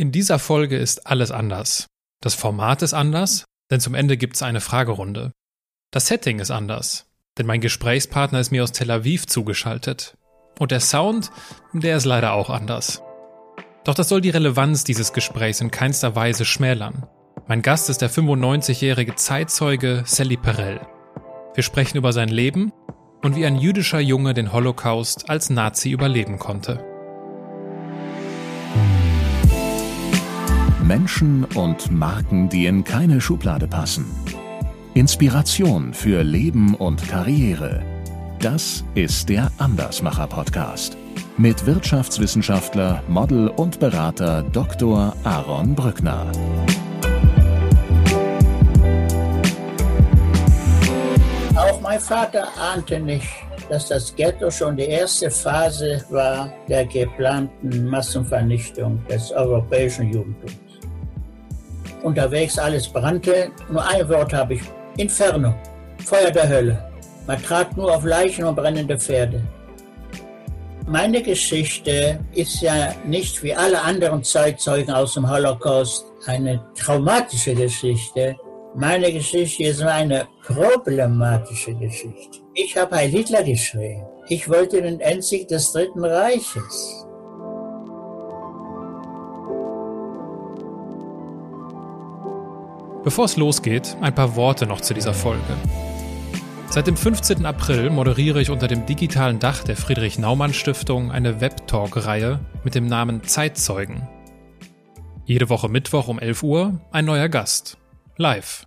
In dieser Folge ist alles anders. Das Format ist anders, denn zum Ende gibt es eine Fragerunde. Das Setting ist anders, denn mein Gesprächspartner ist mir aus Tel Aviv zugeschaltet. Und der Sound, der ist leider auch anders. Doch das soll die Relevanz dieses Gesprächs in keinster Weise schmälern. Mein Gast ist der 95-jährige Zeitzeuge Sally Perel. Wir sprechen über sein Leben und wie ein jüdischer Junge den Holocaust als Nazi überleben konnte. Menschen und Marken, die in keine Schublade passen. Inspiration für Leben und Karriere. Das ist der Andersmacher Podcast mit Wirtschaftswissenschaftler, Model und Berater Dr. Aaron Brückner. Auch mein Vater ahnte nicht, dass das Ghetto schon die erste Phase war der geplanten Massenvernichtung des europäischen Judentums unterwegs alles brannte. Nur ein Wort habe ich. Inferno. Feuer der Hölle. Man trat nur auf Leichen und brennende Pferde. Meine Geschichte ist ja nicht wie alle anderen Zeitzeugen aus dem Holocaust eine traumatische Geschichte. Meine Geschichte ist eine problematische Geschichte. Ich habe Heil Hitler geschrien. Ich wollte den Endsieg des Dritten Reiches. Bevor es losgeht, ein paar Worte noch zu dieser Folge. Seit dem 15. April moderiere ich unter dem digitalen Dach der Friedrich Naumann Stiftung eine Webtalk-Reihe mit dem Namen Zeitzeugen. Jede Woche Mittwoch um 11 Uhr ein neuer Gast. Live.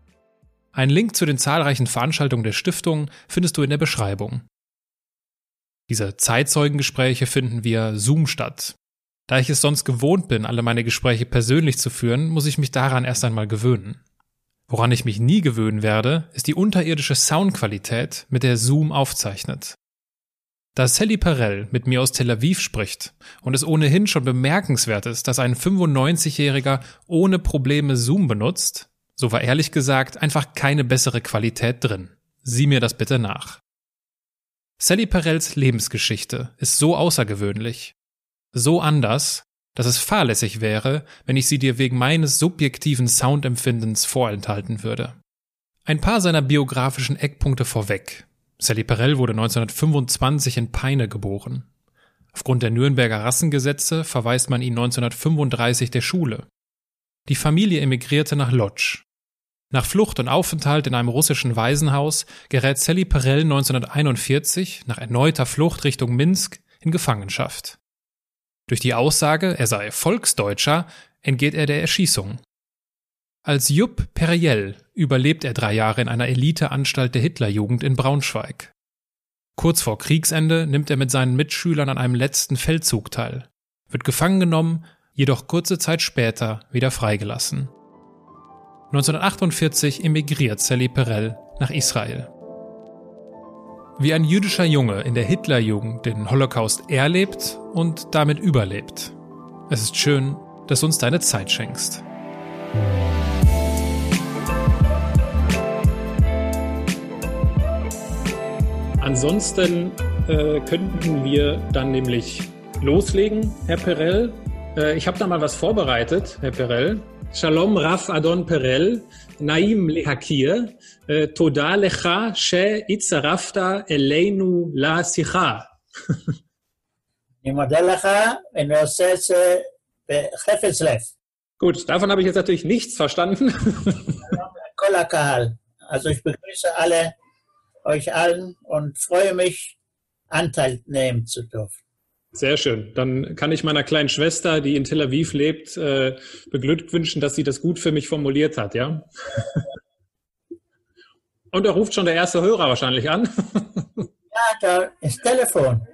Ein Link zu den zahlreichen Veranstaltungen der Stiftung findest du in der Beschreibung. Diese Zeitzeugengespräche finden via Zoom statt. Da ich es sonst gewohnt bin, alle meine Gespräche persönlich zu führen, muss ich mich daran erst einmal gewöhnen. Woran ich mich nie gewöhnen werde, ist die unterirdische Soundqualität, mit der Zoom aufzeichnet. Da Sally Perel mit mir aus Tel Aviv spricht und es ohnehin schon bemerkenswert ist, dass ein 95-Jähriger ohne Probleme Zoom benutzt, so war ehrlich gesagt einfach keine bessere Qualität drin. Sieh mir das bitte nach. Sally Perels Lebensgeschichte ist so außergewöhnlich, so anders, dass es fahrlässig wäre, wenn ich sie dir wegen meines subjektiven Soundempfindens vorenthalten würde. Ein paar seiner biografischen Eckpunkte vorweg. Sally Perel wurde 1925 in Peine geboren. Aufgrund der Nürnberger Rassengesetze verweist man ihn 1935 der Schule. Die Familie emigrierte nach Lodz. Nach Flucht und Aufenthalt in einem russischen Waisenhaus gerät Sally Perel 1941 nach erneuter Flucht Richtung Minsk in Gefangenschaft. Durch die Aussage, er sei Volksdeutscher, entgeht er der Erschießung. Als Jupp Periel überlebt er drei Jahre in einer Eliteanstalt der Hitlerjugend in Braunschweig. Kurz vor Kriegsende nimmt er mit seinen Mitschülern an einem letzten Feldzug teil, wird gefangen genommen, jedoch kurze Zeit später wieder freigelassen. 1948 emigriert Sally Perel nach Israel. Wie ein jüdischer Junge in der Hitlerjugend den Holocaust erlebt und damit überlebt. Es ist schön, dass du uns deine Zeit schenkst. Ansonsten äh, könnten wir dann nämlich loslegen, Herr Perel. Äh, ich habe da mal was vorbereitet, Herr Perel. Shalom Raf Adon Perel, Naim Lehakir, תודה לך שהצטרפת אלינו לשיחה. אני מודה לך, ואני עושה את זה בחפץ לב. Gut, davon habe ich jetzt natürlich nichts verstanden. כל הקהל. Also ich begrüße alle, euch allen und freue mich, Anteil nehmen zu dürfen. Sehr schön. Dann kann ich meiner kleinen Schwester, die in Tel Aviv lebt, äh, beglückwünschen, dass sie das gut für mich formuliert hat, ja? Und da ruft schon der erste Hörer wahrscheinlich an. ja, da ist Telefon.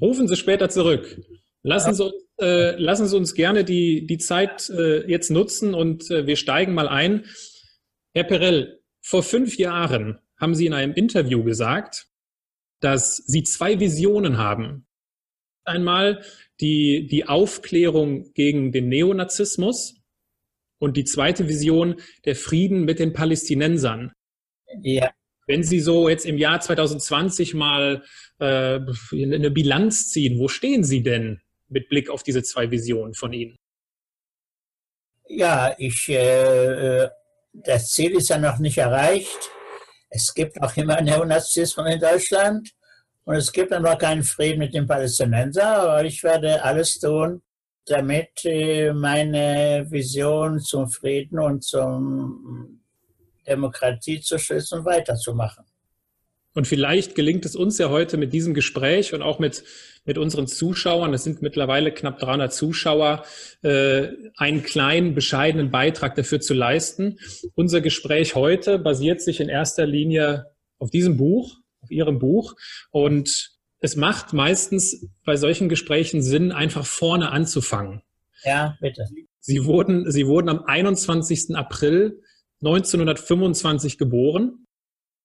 Rufen Sie später zurück. Lassen Sie uns, äh, lassen Sie uns gerne die, die Zeit äh, jetzt nutzen und äh, wir steigen mal ein. Herr Perel, vor fünf Jahren haben Sie in einem Interview gesagt, dass sie zwei Visionen haben. Einmal die, die Aufklärung gegen den Neonazismus und die zweite Vision der Frieden mit den Palästinensern. Ja. Wenn Sie so jetzt im Jahr 2020 mal äh, eine Bilanz ziehen, wo stehen Sie denn mit Blick auf diese zwei Visionen von Ihnen? Ja, ich, äh, äh das Ziel ist ja noch nicht erreicht. Es gibt auch immer Neonazismus in Deutschland und es gibt noch keinen Frieden mit den Palästinensern, aber ich werde alles tun, damit äh, meine Vision zum Frieden und zum Demokratie zu schützen weiterzumachen. Und vielleicht gelingt es uns ja heute mit diesem Gespräch und auch mit, mit unseren Zuschauern, es sind mittlerweile knapp 300 Zuschauer, äh, einen kleinen, bescheidenen Beitrag dafür zu leisten. Unser Gespräch heute basiert sich in erster Linie auf diesem Buch, auf Ihrem Buch. Und es macht meistens bei solchen Gesprächen Sinn, einfach vorne anzufangen. Ja, bitte. Sie wurden, Sie wurden am 21. April 1925 geboren.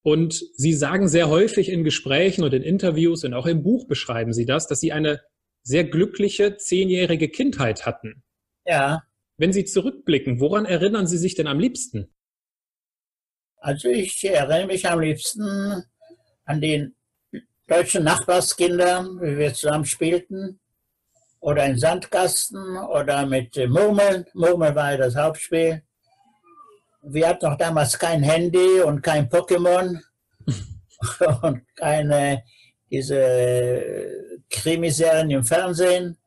Und Sie sagen sehr häufig in Gesprächen und in Interviews und auch im Buch beschreiben Sie das, dass Sie eine sehr glückliche zehnjährige Kindheit hatten. Ja. Wenn Sie zurückblicken, woran erinnern Sie sich denn am liebsten? Also ich erinnere mich am liebsten an den deutschen Nachbarskinder, wie wir zusammen spielten, oder in Sandkasten oder mit Murmeln. Murmeln war ja das Hauptspiel wir hatten noch damals kein Handy und kein Pokémon und keine diese Krimiserien im Fernsehen,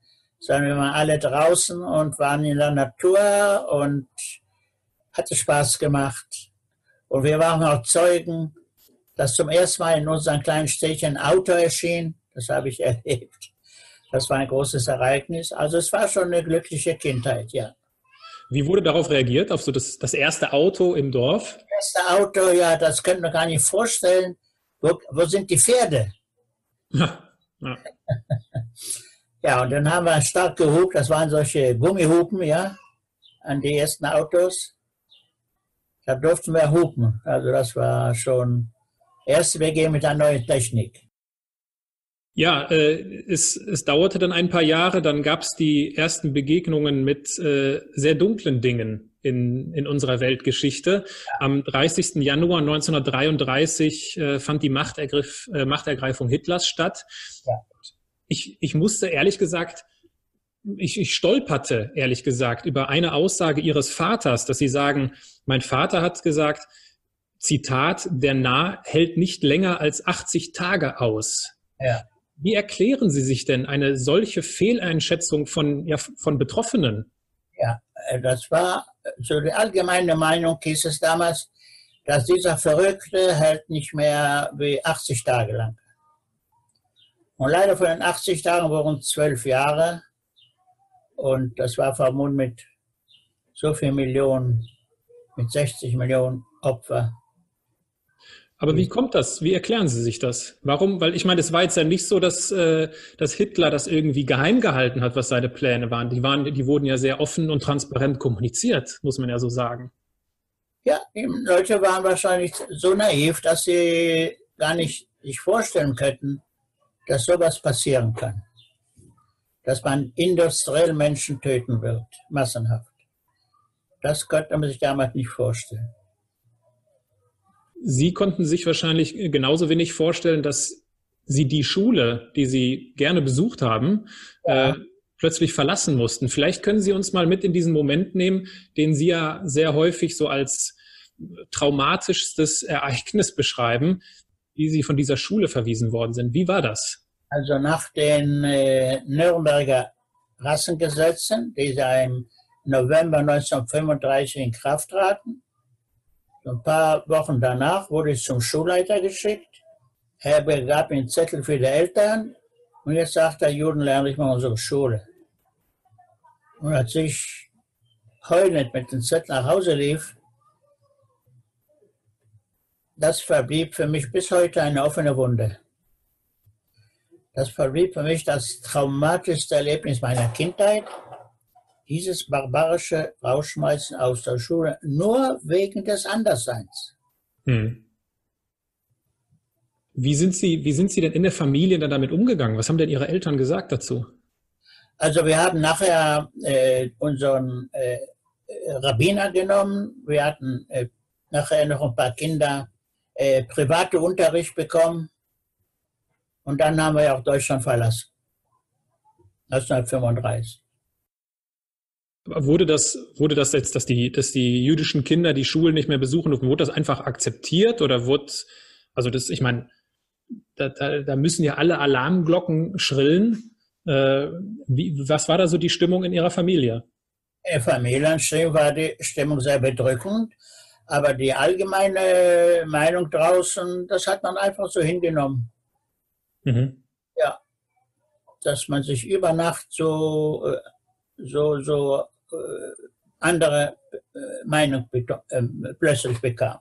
sondern wir waren alle draußen und waren in der Natur und hatte Spaß gemacht. Und wir waren auch Zeugen, dass zum ersten Mal in unserem kleinen Städtchen ein Auto erschien. Das habe ich erlebt. Das war ein großes Ereignis. Also es war schon eine glückliche Kindheit, ja. Wie wurde darauf reagiert, auf so das, das erste Auto im Dorf? Das erste Auto, ja, das könnte man gar nicht vorstellen. Wo, wo sind die Pferde? Ja. ja. ja, und dann haben wir stark gehupt, das waren solche Gummihupen, ja, an die ersten Autos. Da durften wir hupen. Also das war schon erste WG mit einer neuen Technik. Ja, äh, es, es dauerte dann ein paar Jahre, dann gab es die ersten Begegnungen mit äh, sehr dunklen Dingen in, in unserer Weltgeschichte. Am 30. Januar 1933 äh, fand die Machtergriff, äh, Machtergreifung Hitlers statt. Ja. Ich, ich musste ehrlich gesagt, ich, ich stolperte ehrlich gesagt über eine Aussage Ihres Vaters, dass Sie sagen, mein Vater hat gesagt, Zitat, der Nah hält nicht länger als 80 Tage aus. Ja. Wie erklären Sie sich denn eine solche Fehleinschätzung von, ja, von Betroffenen? Ja, äh, das war so die allgemeine Meinung hieß es damals, dass dieser Verrückte hält nicht mehr wie 80 Tage lang. Und leider von den 80 Tagen wurden zwölf Jahre. Und das war vermutlich mit so viel Millionen, mit 60 Millionen Opfer. Aber wie kommt das? Wie erklären Sie sich das? Warum? Weil ich meine, es war jetzt ja nicht so, dass, äh, dass Hitler das irgendwie geheim gehalten hat, was seine Pläne waren. Die, waren. die wurden ja sehr offen und transparent kommuniziert, muss man ja so sagen. Ja, die Leute waren wahrscheinlich so naiv, dass sie gar nicht sich vorstellen könnten, dass sowas passieren kann. Dass man industriell Menschen töten wird, massenhaft. Das könnte man sich damals nicht vorstellen. Sie konnten sich wahrscheinlich genauso wenig vorstellen, dass Sie die Schule, die Sie gerne besucht haben, ja. äh, plötzlich verlassen mussten. Vielleicht können Sie uns mal mit in diesen Moment nehmen, den Sie ja sehr häufig so als traumatischstes Ereignis beschreiben, wie Sie von dieser Schule verwiesen worden sind. Wie war das? Also nach den äh, Nürnberger Rassengesetzen, die im November 1935 in Kraft traten, ein paar Wochen danach wurde ich zum Schulleiter geschickt. Er gab mir einen Zettel für die Eltern und jetzt sagt er, Juden lernen nicht mal unsere Schule. Und als ich heulend mit dem Zettel nach Hause lief, das verblieb für mich bis heute eine offene Wunde. Das verblieb für mich das traumatischste Erlebnis meiner Kindheit dieses barbarische Rausschmeißen aus der Schule nur wegen des Andersseins. Hm. Wie sind Sie, wie sind Sie denn in der Familie dann damit umgegangen? Was haben denn Ihre Eltern gesagt dazu? Also wir haben nachher äh, unseren äh, Rabbiner genommen. Wir hatten äh, nachher noch ein paar Kinder äh, private Unterricht bekommen. Und dann haben wir auch Deutschland verlassen. 1935. Wurde das, wurde das jetzt, dass die, dass die jüdischen Kinder die Schulen nicht mehr besuchen durften, wurde das einfach akzeptiert oder wurde, also das, ich meine, da, da, da müssen ja alle Alarmglocken schrillen. Äh, wie, was war da so die Stimmung in Ihrer Familie? In Familienstimmung war die Stimmung sehr bedrückend, aber die allgemeine Meinung draußen, das hat man einfach so hingenommen. Mhm. Ja, dass man sich über Nacht so, äh, so, so äh, andere äh, Meinung plötzlich bekam.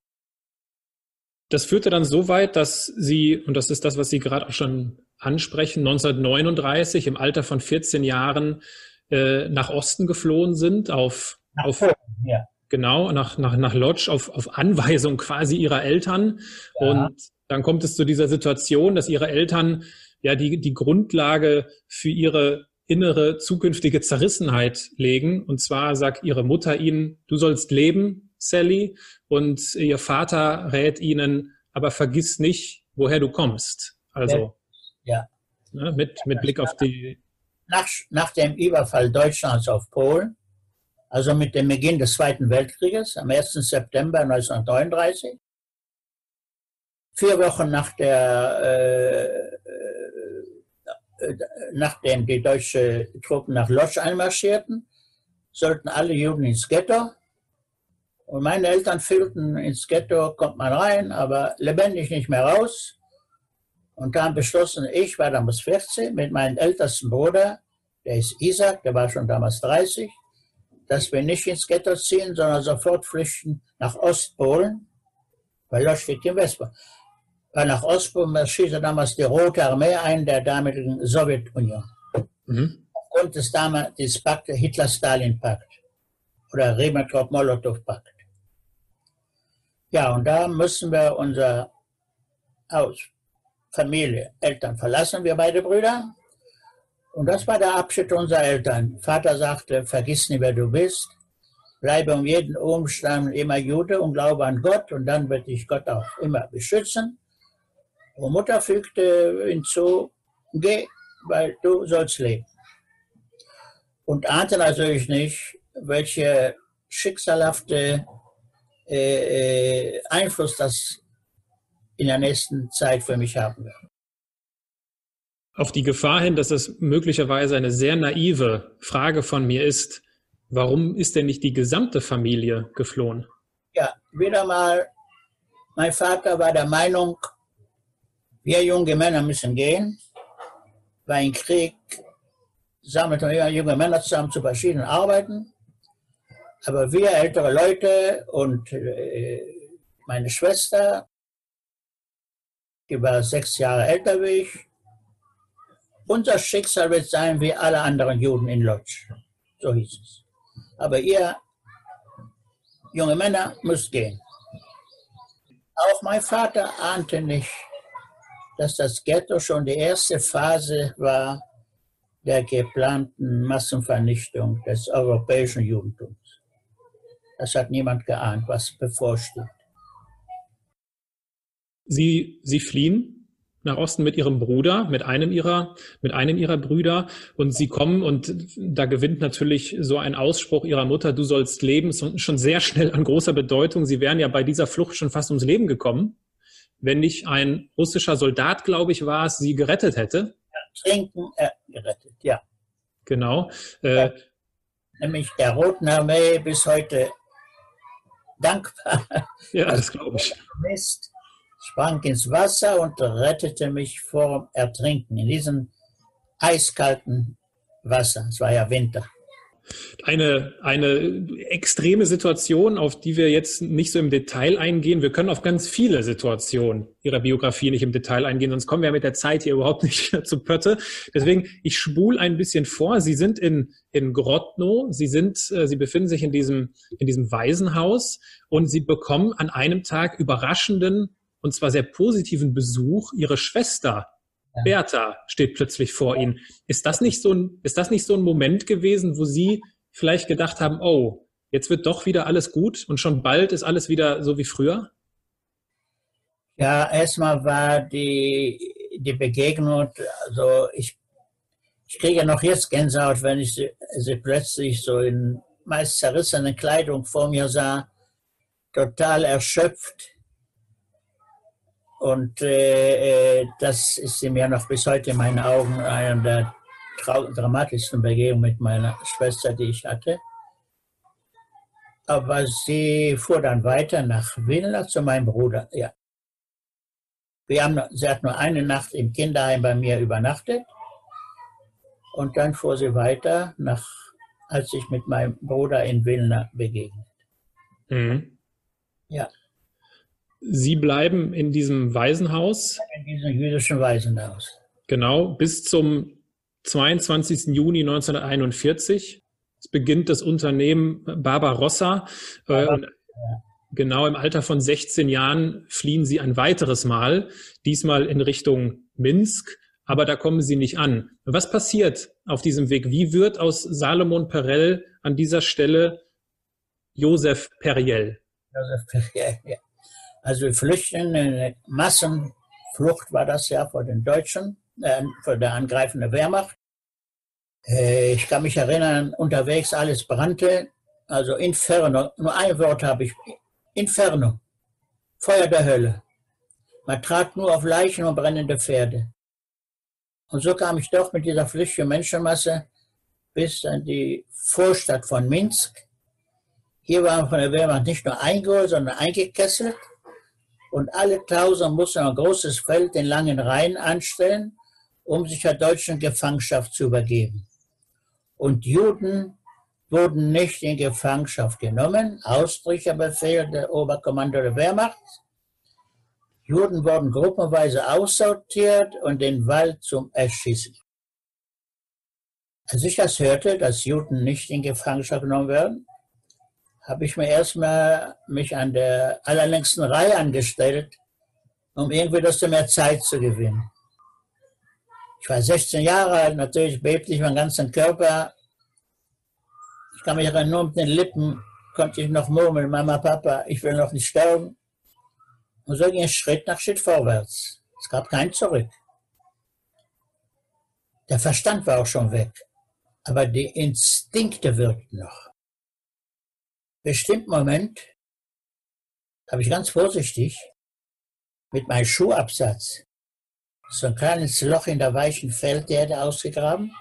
Das führte dann so weit, dass Sie, und das ist das, was Sie gerade auch schon ansprechen, 1939 im Alter von 14 Jahren äh, nach Osten geflohen sind, auf, nach auf ja. genau, nach, nach, nach Lodz, auf, auf Anweisung quasi ihrer Eltern. Ja. Und dann kommt es zu dieser Situation, dass ihre Eltern ja die, die Grundlage für ihre innere zukünftige Zerrissenheit legen. Und zwar sagt ihre Mutter ihnen, du sollst leben, Sally. Und ihr Vater rät ihnen, aber vergiss nicht, woher du kommst. Also ja. Ne, mit, mit Blick auf die. Nach, nach dem Überfall Deutschlands auf Polen, also mit dem Beginn des Zweiten Weltkrieges am 1. September 1939, vier Wochen nach der äh, äh, nachdem die deutschen Truppen nach Lodz einmarschierten, sollten alle Juden ins Ghetto. Und meine Eltern fühlten, ins Ghetto kommt man rein, aber lebendig nicht mehr raus. Und haben beschlossen, ich war damals 14, mit meinem ältesten Bruder, der ist Isaac, der war schon damals 30, dass wir nicht ins Ghetto ziehen, sondern sofort flüchten nach Ostpolen, weil Lodz liegt im Westpolen war nach Ostpolen marschierte damals die Rote Armee ein der damaligen Sowjetunion. Mhm. Aufgrund des damaligen Pakt, Hitler-Stalin-Pakt oder Ribbentrop-Molotow-Pakt. Ja, und da müssen wir unser Haus, Familie, Eltern verlassen, wir beide Brüder. Und das war der Abschied unserer Eltern. Vater sagte, vergiss nicht, wer du bist. Bleibe um jeden Umstand immer Jude und glaube an Gott und dann wird dich Gott auch immer beschützen. Und Mutter fügte hinzu, geh, weil du sollst leben. Und ahnte natürlich nicht, welche schicksalhafte äh, äh, Einfluss das in der nächsten Zeit für mich haben wird. Auf die Gefahr hin, dass es möglicherweise eine sehr naive Frage von mir ist, warum ist denn nicht die gesamte Familie geflohen? Ja, wieder mal, mein Vater war der Meinung, wir junge Männer müssen gehen, weil im Krieg sammelten wir junge Männer zusammen zu verschiedenen Arbeiten. Aber wir ältere Leute und äh, meine Schwester, die war sechs Jahre älter wie ich, unser Schicksal wird sein wie alle anderen Juden in Lodz. So hieß es. Aber ihr, junge Männer, müsst gehen. Auch mein Vater ahnte nicht, dass das Ghetto schon die erste Phase war der geplanten Massenvernichtung des europäischen Judentums. Das hat niemand geahnt, was bevorsteht. Sie, Sie fliehen nach Osten mit ihrem Bruder, mit einem ihrer, mit einem ihrer Brüder und sie kommen und da gewinnt natürlich so ein Ausspruch ihrer Mutter, du sollst leben, schon sehr schnell an großer Bedeutung. Sie wären ja bei dieser Flucht schon fast ums Leben gekommen wenn nicht ein russischer Soldat, glaube ich, war es, sie gerettet hätte. Trinken äh, gerettet, ja. Genau. Äh, Nämlich der Roten Armee bis heute dankbar. Ja, das glaube ich. Mist, sprang ins Wasser und rettete mich vor dem Ertrinken in diesem eiskalten Wasser. Es war ja Winter eine, eine extreme Situation, auf die wir jetzt nicht so im Detail eingehen. Wir können auf ganz viele Situationen Ihrer Biografie nicht im Detail eingehen, sonst kommen wir mit der Zeit hier überhaupt nicht zu Pötte. Deswegen, ich spule ein bisschen vor. Sie sind in, in Grodno, Sie sind, äh, Sie befinden sich in diesem, in diesem Waisenhaus und Sie bekommen an einem Tag überraschenden und zwar sehr positiven Besuch. Ihre Schwester Bertha steht plötzlich vor Ihnen. Ist das nicht so ein, ist das nicht so ein Moment gewesen, wo Sie vielleicht gedacht haben, oh, jetzt wird doch wieder alles gut und schon bald ist alles wieder so wie früher? Ja, erstmal war die, die Begegnung, also ich, Ich kriege noch jetzt Gänsehaut, wenn ich sie, sie plötzlich so in meist zerrissenen Kleidung vor mir sah, total erschöpft. Und äh, äh das ist mir noch bis heute in meinen Augen einer der dramatischsten Begegnungen mit meiner Schwester, die ich hatte. Aber sie fuhr dann weiter nach Wilna zu meinem Bruder. Ja. Wir haben, sie hat nur eine Nacht im Kinderheim bei mir übernachtet. Und dann fuhr sie weiter, nach, als ich mit meinem Bruder in Wilna begegnet. Mhm. Ja. Sie bleiben in diesem Waisenhaus? In diesem jüdischen Waisenhaus. Genau, bis zum 22. Juni 1941. Es beginnt das Unternehmen Barbarossa. Äh, genau im Alter von 16 Jahren fliehen sie ein weiteres Mal, diesmal in Richtung Minsk, aber da kommen sie nicht an. Was passiert auf diesem Weg? Wie wird aus Salomon Perel an dieser Stelle Josef Periel? Josef Periel, ja. Also flüchten, eine Massenflucht war das ja vor den Deutschen, äh, vor der angreifenden Wehrmacht. Äh, ich kann mich erinnern, unterwegs alles brannte, also Inferno, nur ein Wort habe ich, Inferno, Feuer der Hölle. Man trat nur auf Leichen und brennende Pferde. Und so kam ich doch mit dieser flüchtigen Menschenmasse bis an die Vorstadt von Minsk. Hier waren von der Wehrmacht nicht nur eingeholt, sondern eingekesselt. Und alle tausend mussten ein großes Feld den langen Rhein anstellen, um sich der deutschen Gefangenschaft zu übergeben. Und Juden wurden nicht in Gefangenschaft genommen, Ausbrecherbefehl der Oberkommando der Wehrmacht. Juden wurden gruppenweise aussortiert und den Wald zum Erschießen. Als ich das hörte, dass Juden nicht in Gefangenschaft genommen werden, habe ich mir erstmal mich an der allerlängsten Reihe angestellt, um irgendwie das mehr Zeit zu gewinnen. Ich war 16 Jahre alt, natürlich bebte ich meinen ganzen Körper. Ich kann mich erinnern, nur mit den Lippen konnte ich noch murmeln, Mama, Papa, ich will noch nicht sterben. Und so ging es Schritt nach Schritt vorwärts. Es gab kein Zurück. Der Verstand war auch schon weg, aber die Instinkte wirkten noch. Bestimmt Moment habe ich ganz vorsichtig mit meinem Schuhabsatz so ein kleines Loch in der weichen Felderde ausgegraben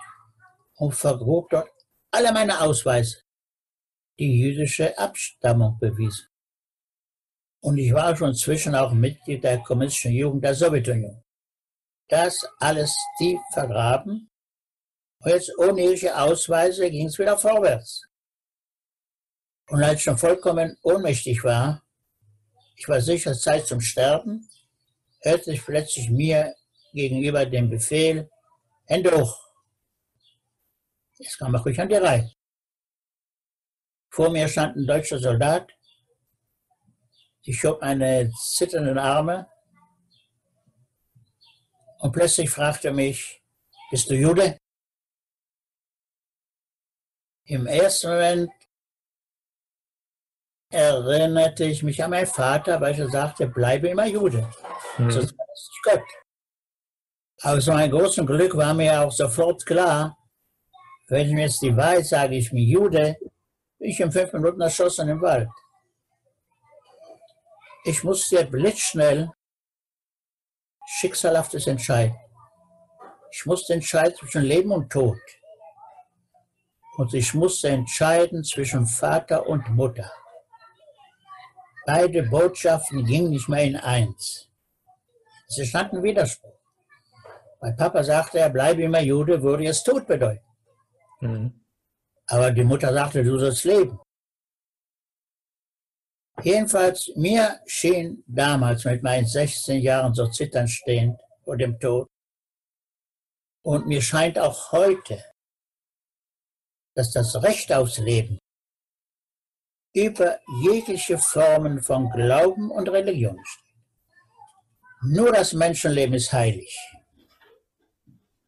und vergrub dort alle meine Ausweise, die jüdische Abstammung bewiesen. Und ich war schon zwischen auch Mitglied der kommunistischen Jugend der Sowjetunion. Das alles tief vergraben. Und jetzt ohne jüdische Ausweise ging es wieder vorwärts. Und als ich schon vollkommen ohnmächtig war, ich war sicher Zeit zum Sterben, hörte ich plötzlich mir gegenüber dem Befehl, Hände hoch. Jetzt kam er ruhig an die Reihe. Vor mir stand ein deutscher Soldat. Ich schob meine zitternden Arme und plötzlich fragte er mich, bist du Jude? Im ersten Moment erinnerte ich mich an meinen Vater, weil er sagte, bleibe immer Jude. Mhm. Sonst ist Gott. Aber zu meinem großen Glück war mir auch sofort klar, wenn ich mir jetzt die Wahrheit sage, ich bin Jude, bin ich in fünf Minuten erschossen im Wald. Ich musste blitzschnell Schicksalhaftes entscheiden. Ich musste entscheiden zwischen Leben und Tod. Und ich musste entscheiden zwischen Vater und Mutter. Beide Botschaften gingen nicht mehr in eins. Sie standen Widerspruch. Mein Papa sagte, er bleibe immer Jude, würde es Tod bedeuten. Mhm. Aber die Mutter sagte, du sollst leben. Jedenfalls, mir schien damals mit meinen 16 Jahren so zittern stehend vor dem Tod. Und mir scheint auch heute, dass das Recht aufs Leben über jegliche Formen von Glauben und Religion steht. Nur das Menschenleben ist heilig.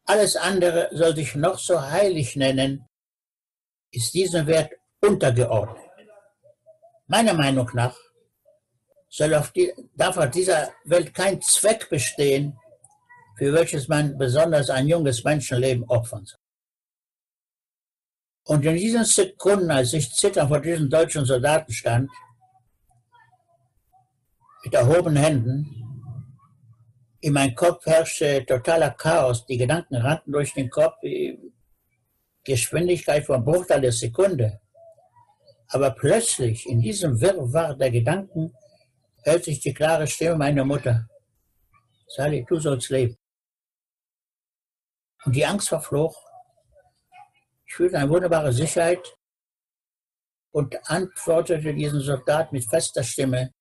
Alles andere soll sich noch so heilig nennen, ist diesem Wert untergeordnet. Meiner Meinung nach soll auf die, darf auf dieser Welt kein Zweck bestehen, für welches man besonders ein junges Menschenleben opfern soll. Und in diesen Sekunden, als ich zitternd vor diesen deutschen Soldaten stand, mit erhobenen Händen, in meinem Kopf herrschte totaler Chaos. Die Gedanken rannten durch den Kopf, Geschwindigkeit von Bruchteil der Sekunde. Aber plötzlich, in diesem Wirrwarr der Gedanken, hört sich die klare Stimme meiner Mutter. Sally, du sollst leben. Und die Angst verflog. Ich fühlte eine wunderbare Sicherheit und antwortete diesen Soldat mit fester Stimme,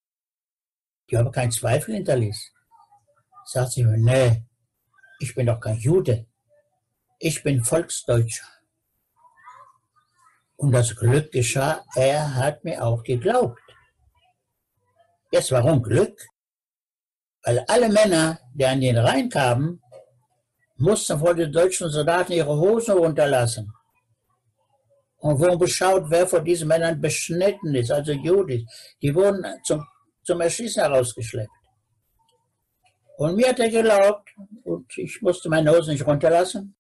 die aber keinen Zweifel hinterließ. Sagt sie mir, nee, ich bin doch kein Jude. Ich bin Volksdeutscher. Und das Glück geschah, er hat mir auch geglaubt. Jetzt warum Glück? Weil alle Männer, die an den Rhein kamen, mussten vor den deutschen Soldaten ihre Hosen runterlassen. Und wurden beschaut, wer von diesen Männern beschnitten ist, also Judith. Die wurden zum, zum Erschießen herausgeschleppt. Und mir hat er geglaubt, und ich musste meine Hosen nicht runterlassen.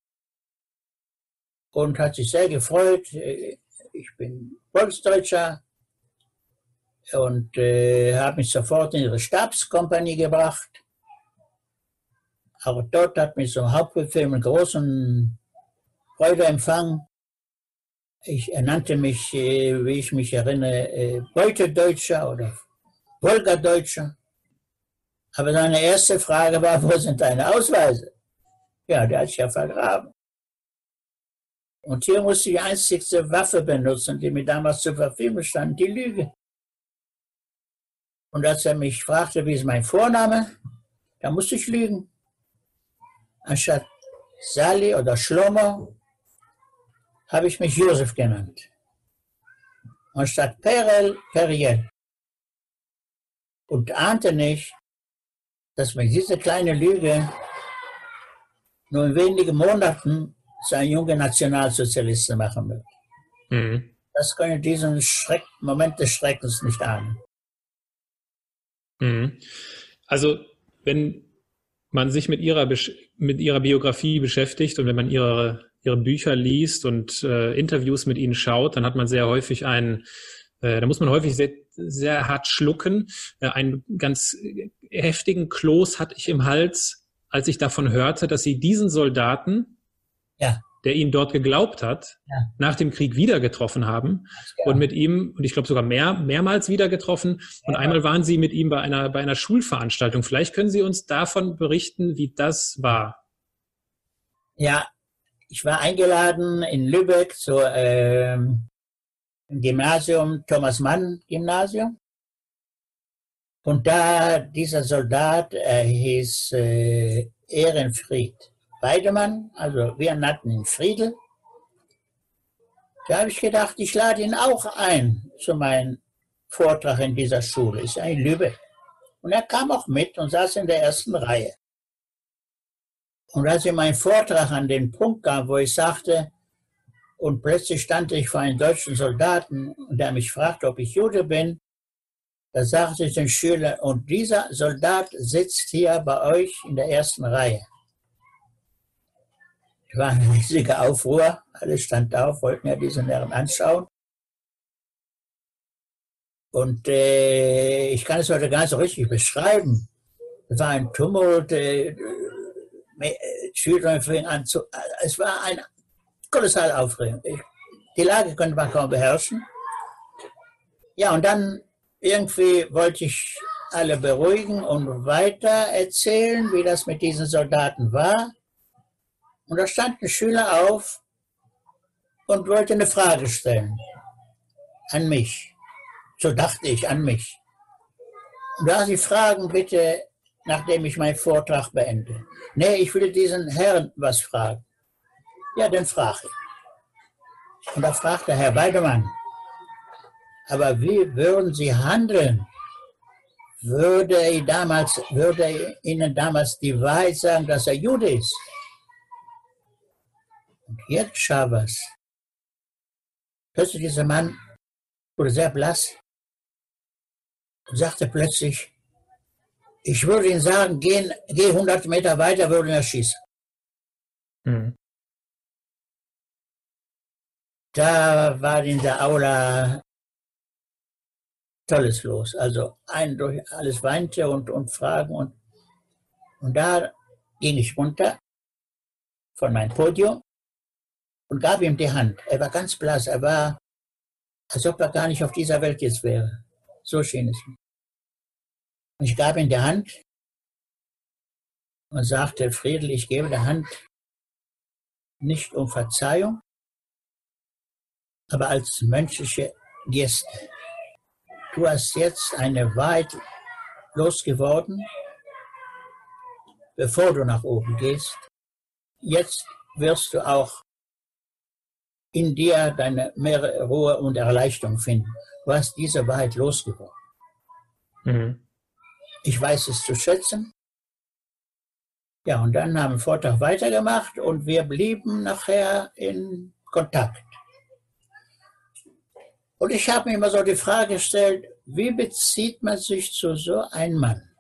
Und hat sich sehr gefreut. Ich bin Volksdeutscher und äh, habe mich sofort in ihre Stabskompanie gebracht. Auch dort hat mich zum Hauptbefehl mit großen Freudeempfang ich ernannte mich, äh, wie ich mich erinnere, äh, Beutedeutscher oder Wolgadeutscher. Aber seine erste Frage war, wo sind deine Ausweise? Ja, der hat sich ja vergraben. Und hier musste ich die einzigste Waffe benutzen, die mir damals zur Verfügung stand, die Lüge. Und als er mich fragte, wie ist mein Vorname, da musste ich lügen. Anstatt Sally oder Schlomo habe ich mich Josef genannt. Und statt Perel, Periel. Und ahnte nicht, dass mich diese kleine Lüge nur in wenigen Monaten zu einem jungen Nationalsozialisten machen wird. Mhm. Das können diesen Schreck, Moment des Schreckens nicht ahnen. Mhm. Also, wenn man sich mit ihrer, mit ihrer Biografie beschäftigt und wenn man ihre ihre Bücher liest und äh, Interviews mit ihnen schaut, dann hat man sehr häufig einen, äh, da muss man häufig sehr, sehr hart schlucken. Äh, einen ganz heftigen Kloß hatte ich im Hals, als ich davon hörte, dass sie diesen Soldaten, ja. der ihnen dort geglaubt hat, ja. nach dem Krieg wieder getroffen haben und mit ihm, und ich glaube sogar mehr, mehrmals wieder getroffen. Und einmal waren sie mit ihm bei einer, bei einer Schulveranstaltung. Vielleicht können Sie uns davon berichten, wie das war. Ja, ich war eingeladen in Lübeck zu ähm, Gymnasium, Thomas Mann Gymnasium. Und da dieser Soldat, er hieß äh, Ehrenfried Weidemann, also wir nannten ihn Friedel. Da habe ich gedacht, ich lade ihn auch ein zu meinem Vortrag in dieser Schule, ist ja in Lübeck. Und er kam auch mit und saß in der ersten Reihe. Und als ich meinen Vortrag an den Punkt kam, wo ich sagte, und plötzlich stand ich vor einem deutschen Soldaten, der mich fragte, ob ich Jude bin, da sagte ich den Schüler, und dieser Soldat sitzt hier bei euch in der ersten Reihe. Es war ein riesiger Aufruhr, alle standen auf, wollten ja diesen Herrn anschauen. Und äh, ich kann es heute gar nicht so richtig beschreiben. Es war ein Tumult, äh, Schüler fingen an zu. Es war eine kolossale Aufregung. die Lage konnte man kaum beherrschen. Ja, und dann irgendwie wollte ich alle beruhigen und weiter erzählen, wie das mit diesen Soldaten war. Und da stand ein Schüler auf und wollte eine Frage stellen an mich. So dachte ich an mich. Und da Sie fragen, bitte nachdem ich meinen Vortrag beende. Nee, ich will diesen Herrn was fragen. Ja, dann frage ich. Und da fragte Herr Weidemann, aber wie würden Sie handeln? Würde, er damals, würde Ihnen damals die Wahrheit sagen, dass er Jude ist? Und jetzt geschah was. Plötzlich dieser Mann wurde sehr blass und sagte plötzlich, ich würde Ihnen sagen, gehen, geh 100 Meter weiter, würde er schießen. Mhm. da war in der Aula Tolles los. Also ein durch alles weinte und, und Fragen und, und da ging ich runter von meinem Podium und gab ihm die Hand. Er war ganz blass, er war, als ob er gar nicht auf dieser Welt jetzt wäre. So schien es mir. Ich gab ihm die Hand und sagte, Friedel, ich gebe der Hand nicht um Verzeihung, aber als menschliche Geste. Du hast jetzt eine Wahrheit losgeworden, bevor du nach oben gehst. Jetzt wirst du auch in dir deine mehr Ruhe und Erleichterung finden. Du hast diese Wahrheit losgeworden. Mhm. Ich weiß es zu schätzen. Ja, und dann haben wir Vortrag weitergemacht und wir blieben nachher in Kontakt. Und ich habe mir immer so die Frage gestellt, wie bezieht man sich zu so einem Mann?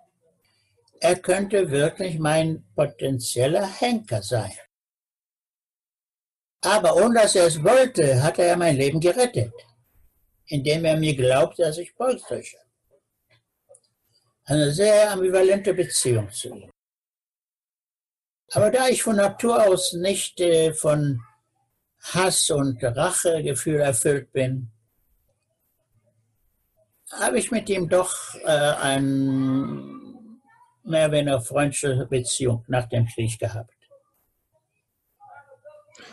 Er könnte wirklich mein potenzieller Henker sein. Aber ohne dass er es wollte, hat er mein Leben gerettet, indem er mir glaubte, dass ich Volkslöcher. Eine sehr ambivalente Beziehung zu ihm. Aber da ich von Natur aus nicht äh, von Hass und Rachegefühl erfüllt bin, habe ich mit ihm doch äh, eine mehr oder weniger freundliche Beziehung nach dem Krieg gehabt.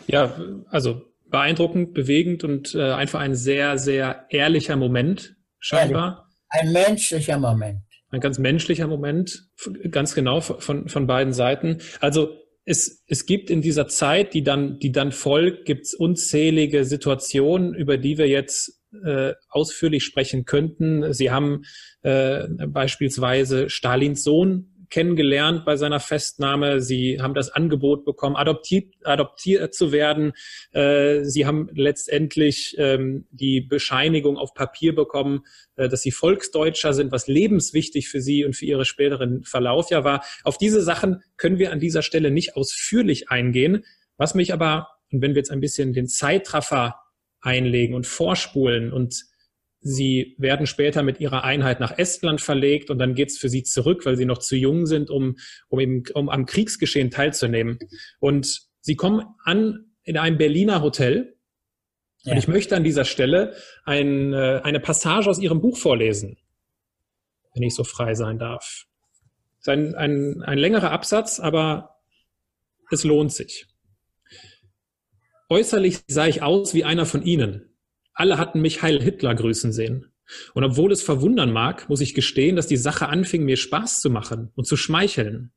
Ja, also beeindruckend, bewegend und äh, einfach ein sehr, sehr ehrlicher Moment, scheinbar. Ein menschlicher Moment. Ein ganz menschlicher Moment, ganz genau von, von beiden Seiten. Also es, es gibt in dieser Zeit, die dann, die dann folgt, gibt es unzählige Situationen, über die wir jetzt äh, ausführlich sprechen könnten. Sie haben äh, beispielsweise Stalins Sohn kennengelernt bei seiner Festnahme. Sie haben das Angebot bekommen, adoptiert, adoptiert zu werden. Äh, sie haben letztendlich ähm, die Bescheinigung auf Papier bekommen, äh, dass sie Volksdeutscher sind, was lebenswichtig für sie und für ihre späteren Verlauf ja war. Auf diese Sachen können wir an dieser Stelle nicht ausführlich eingehen. Was mich aber, und wenn wir jetzt ein bisschen den Zeitraffer einlegen und vorspulen und Sie werden später mit ihrer Einheit nach Estland verlegt und dann geht's für sie zurück, weil sie noch zu jung sind, um, um, eben, um am Kriegsgeschehen teilzunehmen. Und sie kommen an in einem Berliner Hotel. Ja. Und ich möchte an dieser Stelle ein, äh, eine Passage aus ihrem Buch vorlesen, wenn ich so frei sein darf. Es ist ein, ein, ein längerer Absatz, aber es lohnt sich. Äußerlich sah ich aus wie einer von Ihnen, alle hatten mich Heil Hitler grüßen sehen. Und obwohl es verwundern mag, muss ich gestehen, dass die Sache anfing, mir Spaß zu machen und zu schmeicheln.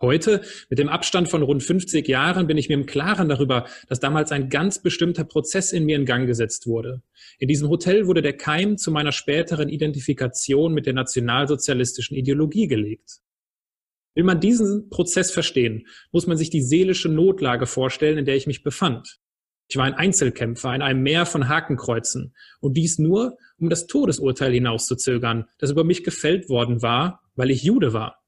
Heute, mit dem Abstand von rund 50 Jahren, bin ich mir im Klaren darüber, dass damals ein ganz bestimmter Prozess in mir in Gang gesetzt wurde. In diesem Hotel wurde der Keim zu meiner späteren Identifikation mit der nationalsozialistischen Ideologie gelegt. Will man diesen Prozess verstehen, muss man sich die seelische Notlage vorstellen, in der ich mich befand. Ich war ein Einzelkämpfer in einem Meer von Hakenkreuzen und dies nur, um das Todesurteil hinauszuzögern, das über mich gefällt worden war, weil ich Jude war.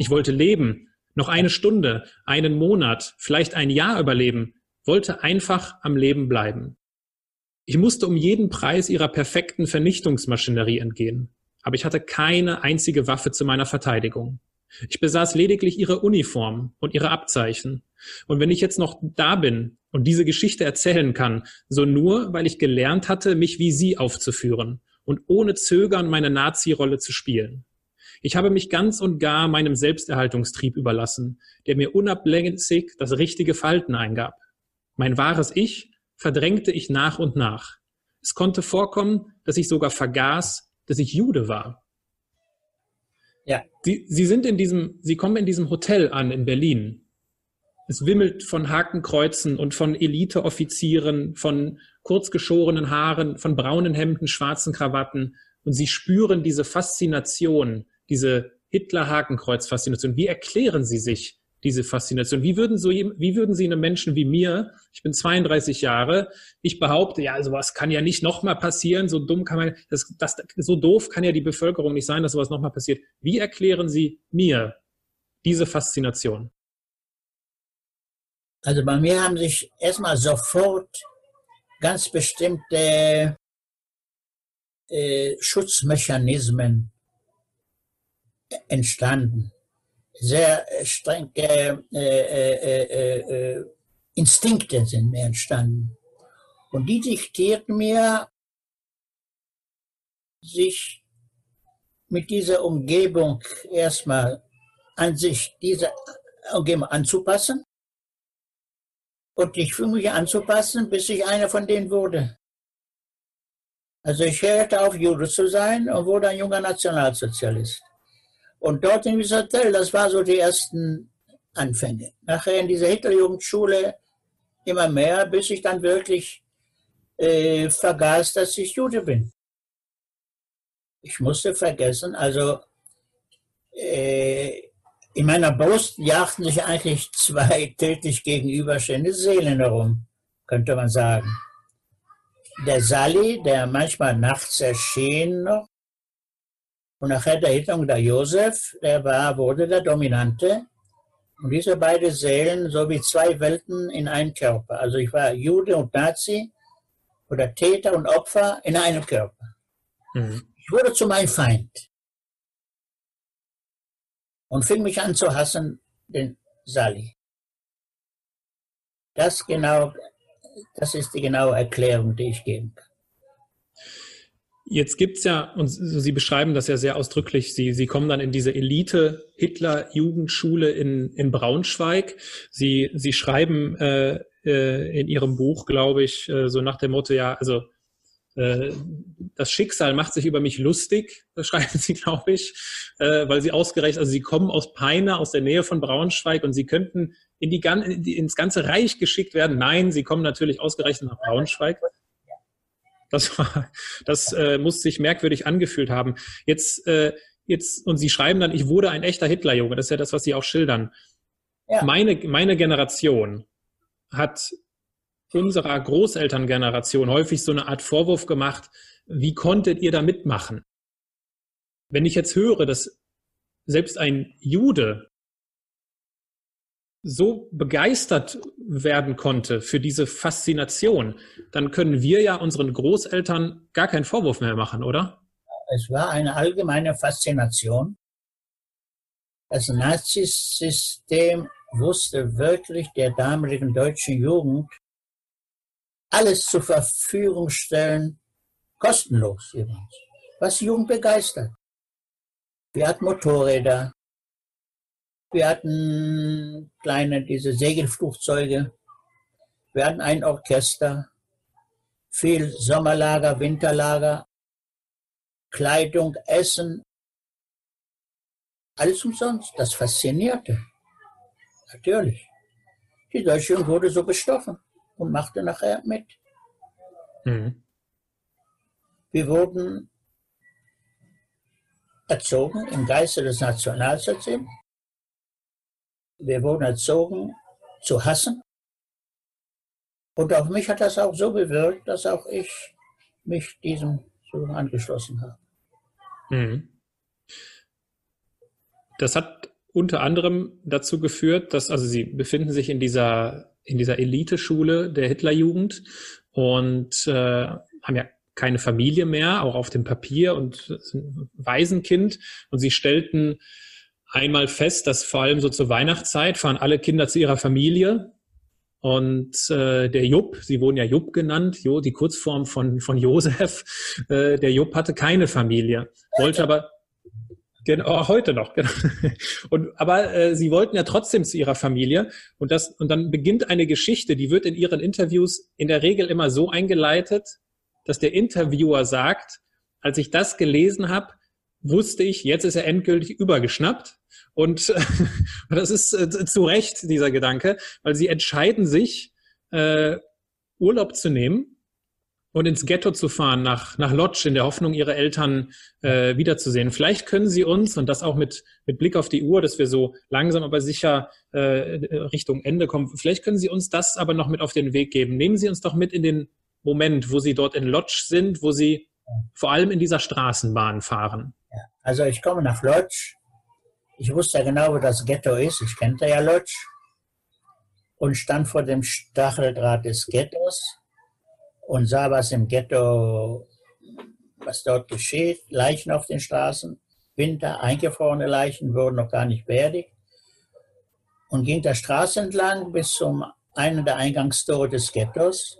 Ich wollte leben, noch eine Stunde, einen Monat, vielleicht ein Jahr überleben, wollte einfach am Leben bleiben. Ich musste um jeden Preis ihrer perfekten Vernichtungsmaschinerie entgehen, aber ich hatte keine einzige Waffe zu meiner Verteidigung. Ich besaß lediglich ihre Uniform und ihre Abzeichen. Und wenn ich jetzt noch da bin und diese Geschichte erzählen kann, so nur, weil ich gelernt hatte, mich wie sie aufzuführen und ohne Zögern meine Nazi-Rolle zu spielen. Ich habe mich ganz und gar meinem Selbsterhaltungstrieb überlassen, der mir unablässig das richtige Verhalten eingab. Mein wahres Ich verdrängte ich nach und nach. Es konnte vorkommen, dass ich sogar vergaß, dass ich Jude war. Ja. Sie, Sie sind in diesem, Sie kommen in diesem Hotel an in Berlin es wimmelt von Hakenkreuzen und von Eliteoffizieren, von kurzgeschorenen Haaren, von braunen Hemden, schwarzen Krawatten. Und sie spüren diese Faszination, diese Hitler-Hakenkreuz-Faszination. Wie erklären Sie sich diese Faszination? Wie würden, so, wie würden Sie einem Menschen wie mir, ich bin 32 Jahre, ich behaupte, ja, sowas kann ja nicht nochmal passieren, so dumm kann man, das, das, so doof kann ja die Bevölkerung nicht sein, dass sowas nochmal passiert. Wie erklären Sie mir diese Faszination? Also bei mir haben sich erstmal sofort ganz bestimmte äh, Schutzmechanismen entstanden. Sehr strenge äh, äh, äh, äh, Instinkte sind mir entstanden. Und die diktierten mir, sich mit dieser Umgebung erstmal an sich diese Umgebung anzupassen und ich fühle mich anzupassen, bis ich einer von denen wurde. Also ich hörte auf, Jude zu sein und wurde ein junger Nationalsozialist. Und dort in dieser Hotel, das war so die ersten Anfänge. Nachher in dieser Hitlerjugendschule immer mehr, bis ich dann wirklich äh, vergaß, dass ich Jude bin. Ich musste vergessen, also äh, in meiner Brust jagten sich eigentlich zwei täglich gegenüberstehende Seelen herum, könnte man sagen. Der Sali, der manchmal nachts erschien noch, und nachher der Hitler der Josef, der war, wurde der Dominante. Und diese beiden Seelen, so wie zwei Welten in einem Körper. Also ich war Jude und Nazi oder Täter und Opfer in einem Körper. Mhm. Ich wurde zu meinem Feind und fing mich an zu hassen, den Sally. Das genau, das ist die genaue Erklärung, die ich geben kann. Jetzt gibt's ja, und Sie beschreiben das ja sehr ausdrücklich, Sie, Sie kommen dann in diese Elite-Hitler-Jugendschule in, in Braunschweig. Sie, Sie schreiben äh, äh, in Ihrem Buch, glaube ich, äh, so nach dem Motto, ja, also das Schicksal macht sich über mich lustig, das schreiben sie, glaube ich, äh, weil sie ausgerechnet, also sie kommen aus Peine, aus der Nähe von Braunschweig und sie könnten in die, in die, ins ganze Reich geschickt werden. Nein, sie kommen natürlich ausgerechnet nach Braunschweig. Das war, das äh, muss sich merkwürdig angefühlt haben. Jetzt, äh, jetzt, und sie schreiben dann, ich wurde ein echter Hitlerjunge. Das ist ja das, was sie auch schildern. Ja. Meine, meine Generation hat unserer Großelterngeneration häufig so eine Art Vorwurf gemacht, wie konntet ihr da mitmachen? Wenn ich jetzt höre, dass selbst ein Jude so begeistert werden konnte für diese Faszination, dann können wir ja unseren Großeltern gar keinen Vorwurf mehr machen, oder? Es war eine allgemeine Faszination. Das Nazisystem wusste wirklich der damaligen deutschen Jugend alles zur Verfügung stellen, kostenlos übrigens, was Jugend begeistert. Wir hatten Motorräder, wir hatten kleine, diese Segelflugzeuge, wir hatten ein Orchester, viel Sommerlager, Winterlager, Kleidung, Essen, alles umsonst. Das faszinierte. Natürlich. Die deutsche Jugend wurde so bestochen und machte nachher mit. Mhm. Wir wurden erzogen im Geiste des Nationalsozialismus. Wir wurden erzogen zu hassen. Und auf mich hat das auch so bewirkt, dass auch ich mich diesem so angeschlossen habe. Mhm. Das hat unter anderem dazu geführt, dass, also Sie befinden sich in dieser in dieser Eliteschule der Hitlerjugend und äh, haben ja keine Familie mehr, auch auf dem Papier und ein Waisenkind. Und sie stellten einmal fest, dass vor allem so zur Weihnachtszeit fahren alle Kinder zu ihrer Familie. Und äh, der Jupp, sie wurden ja Jupp genannt, jo, die Kurzform von, von Josef, äh, der Jupp hatte keine Familie, wollte aber Genau, heute noch. Genau. Und, aber äh, sie wollten ja trotzdem zu ihrer Familie. Und, das, und dann beginnt eine Geschichte, die wird in ihren Interviews in der Regel immer so eingeleitet, dass der Interviewer sagt, als ich das gelesen habe, wusste ich, jetzt ist er endgültig übergeschnappt. Und äh, das ist äh, zu Recht dieser Gedanke, weil sie entscheiden sich, äh, Urlaub zu nehmen und ins Ghetto zu fahren, nach, nach Lodz, in der Hoffnung, ihre Eltern äh, wiederzusehen. Vielleicht können Sie uns, und das auch mit, mit Blick auf die Uhr, dass wir so langsam aber sicher äh, Richtung Ende kommen, vielleicht können Sie uns das aber noch mit auf den Weg geben. Nehmen Sie uns doch mit in den Moment, wo Sie dort in Lodz sind, wo Sie vor allem in dieser Straßenbahn fahren. Also ich komme nach Lodz. Ich wusste ja genau, wo das Ghetto ist. Ich kannte ja Lodz und stand vor dem Stacheldraht des Ghettos und sah, was im Ghetto, was dort geschieht. Leichen auf den Straßen, Winter, eingefrorene Leichen wurden noch gar nicht beerdigt. Und ging der Straße entlang bis zum einen der Eingangstore des Ghettos.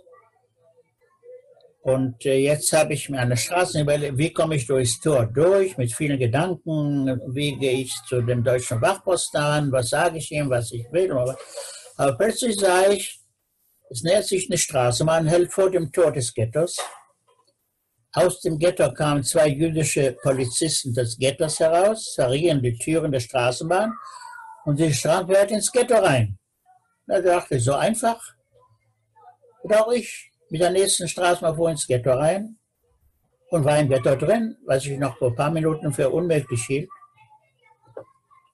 Und äh, jetzt habe ich mir eine Straße überlegt, wie komme ich durchs Tor durch, mit vielen Gedanken, wie gehe ich zu dem deutschen Wachposten an, was sage ich ihm, was ich will. Aber plötzlich sah ich, es nähert sich eine Straße, man hält vor dem Tor des Ghettos. Aus dem Ghetto kamen zwei jüdische Polizisten des Ghettos heraus, zerrieren die Türen der Straßenbahn und sie strandwert ins Ghetto rein. Da dachte ich, so einfach. Und auch ich mit der nächsten Straßenbahn fuhr ins Ghetto rein und war im Ghetto drin, was ich noch vor ein paar Minuten für unmöglich hielt.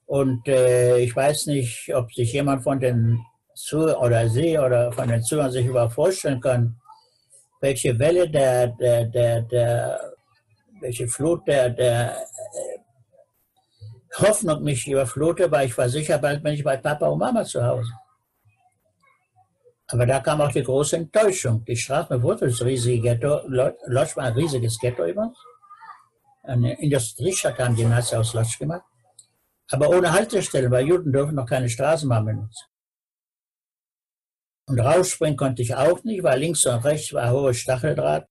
Und äh, ich weiß nicht, ob sich jemand von den zu oder sie oder von den Zuhörern sich überhaupt vorstellen kann, welche Welle der, der, der, der welche Flut der, der äh, Hoffnung mich überflutet, weil ich war sicher, bald bin ich bei Papa und Mama zu Hause. Aber da kam auch die große Enttäuschung. Die Straße wurde das riesige Ghetto, Lodz war ein riesiges Ghetto immer. Eine Industriestadt haben die Nazis aus Lodz gemacht. Aber ohne Haltestellen, weil Juden dürfen noch keine Straßenbahn benutzen. Und rausspringen konnte ich auch nicht, weil links und rechts war hohes Stacheldraht.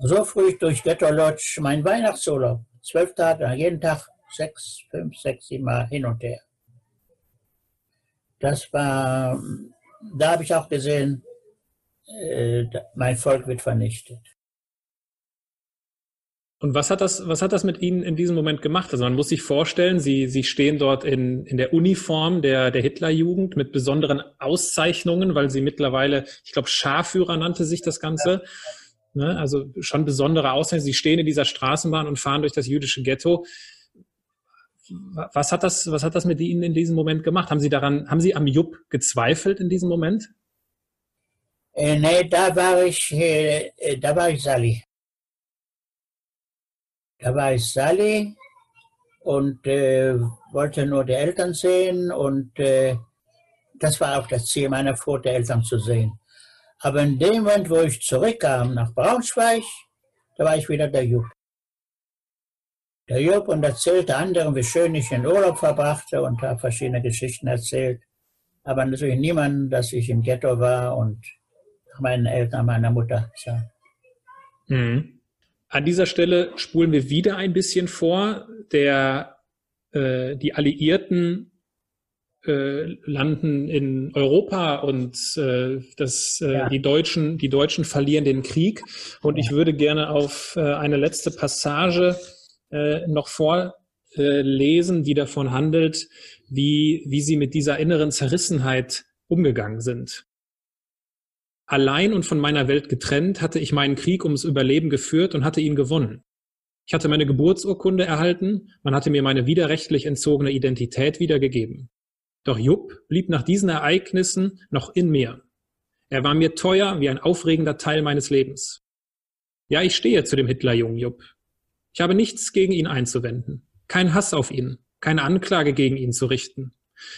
So fuhr ich durch Ghetto Lodge mein Weihnachtsurlaub. Zwölf Tage, jeden Tag sechs, fünf, sechs, sieben Mal hin und her. Das war, da habe ich auch gesehen, äh, mein Volk wird vernichtet. Und was hat das, was hat das mit Ihnen in diesem Moment gemacht? Also man muss sich vorstellen, Sie, Sie stehen dort in, in der Uniform der, der Hitlerjugend mit besonderen Auszeichnungen, weil Sie mittlerweile, ich glaube, Scharführer nannte sich das Ganze. Ne? Also schon besondere Auszeichnungen. Sie stehen in dieser Straßenbahn und fahren durch das jüdische Ghetto. Was hat das, was hat das mit Ihnen in diesem Moment gemacht? Haben Sie daran, haben Sie am Jupp gezweifelt in diesem Moment? Äh, nee, da war ich, äh, da war ich Sally. Da war ich Sally und äh, wollte nur die Eltern sehen und äh, das war auch das Ziel meiner Furt, die Eltern zu sehen. Aber in dem Moment, wo ich zurückkam nach Braunschweig, da war ich wieder der Jupp. Der Jupp und erzählte anderen, wie schön ich in Urlaub verbrachte und habe verschiedene Geschichten erzählt. Aber natürlich niemanden, dass ich im Ghetto war und meinen Eltern, meiner Mutter sah. Mhm. An dieser Stelle spulen wir wieder ein bisschen vor. Der, äh, die Alliierten äh, landen in Europa und äh, das, äh, ja. die, Deutschen, die Deutschen verlieren den Krieg. Und ich würde gerne auf äh, eine letzte Passage äh, noch vorlesen, die davon handelt, wie, wie sie mit dieser inneren Zerrissenheit umgegangen sind. Allein und von meiner Welt getrennt hatte ich meinen Krieg ums Überleben geführt und hatte ihn gewonnen. Ich hatte meine Geburtsurkunde erhalten, man hatte mir meine widerrechtlich entzogene Identität wiedergegeben. Doch Jupp blieb nach diesen Ereignissen noch in mir. Er war mir teuer wie ein aufregender Teil meines Lebens. Ja, ich stehe zu dem Hitlerjungen Jupp. Ich habe nichts gegen ihn einzuwenden, kein Hass auf ihn, keine Anklage gegen ihn zu richten.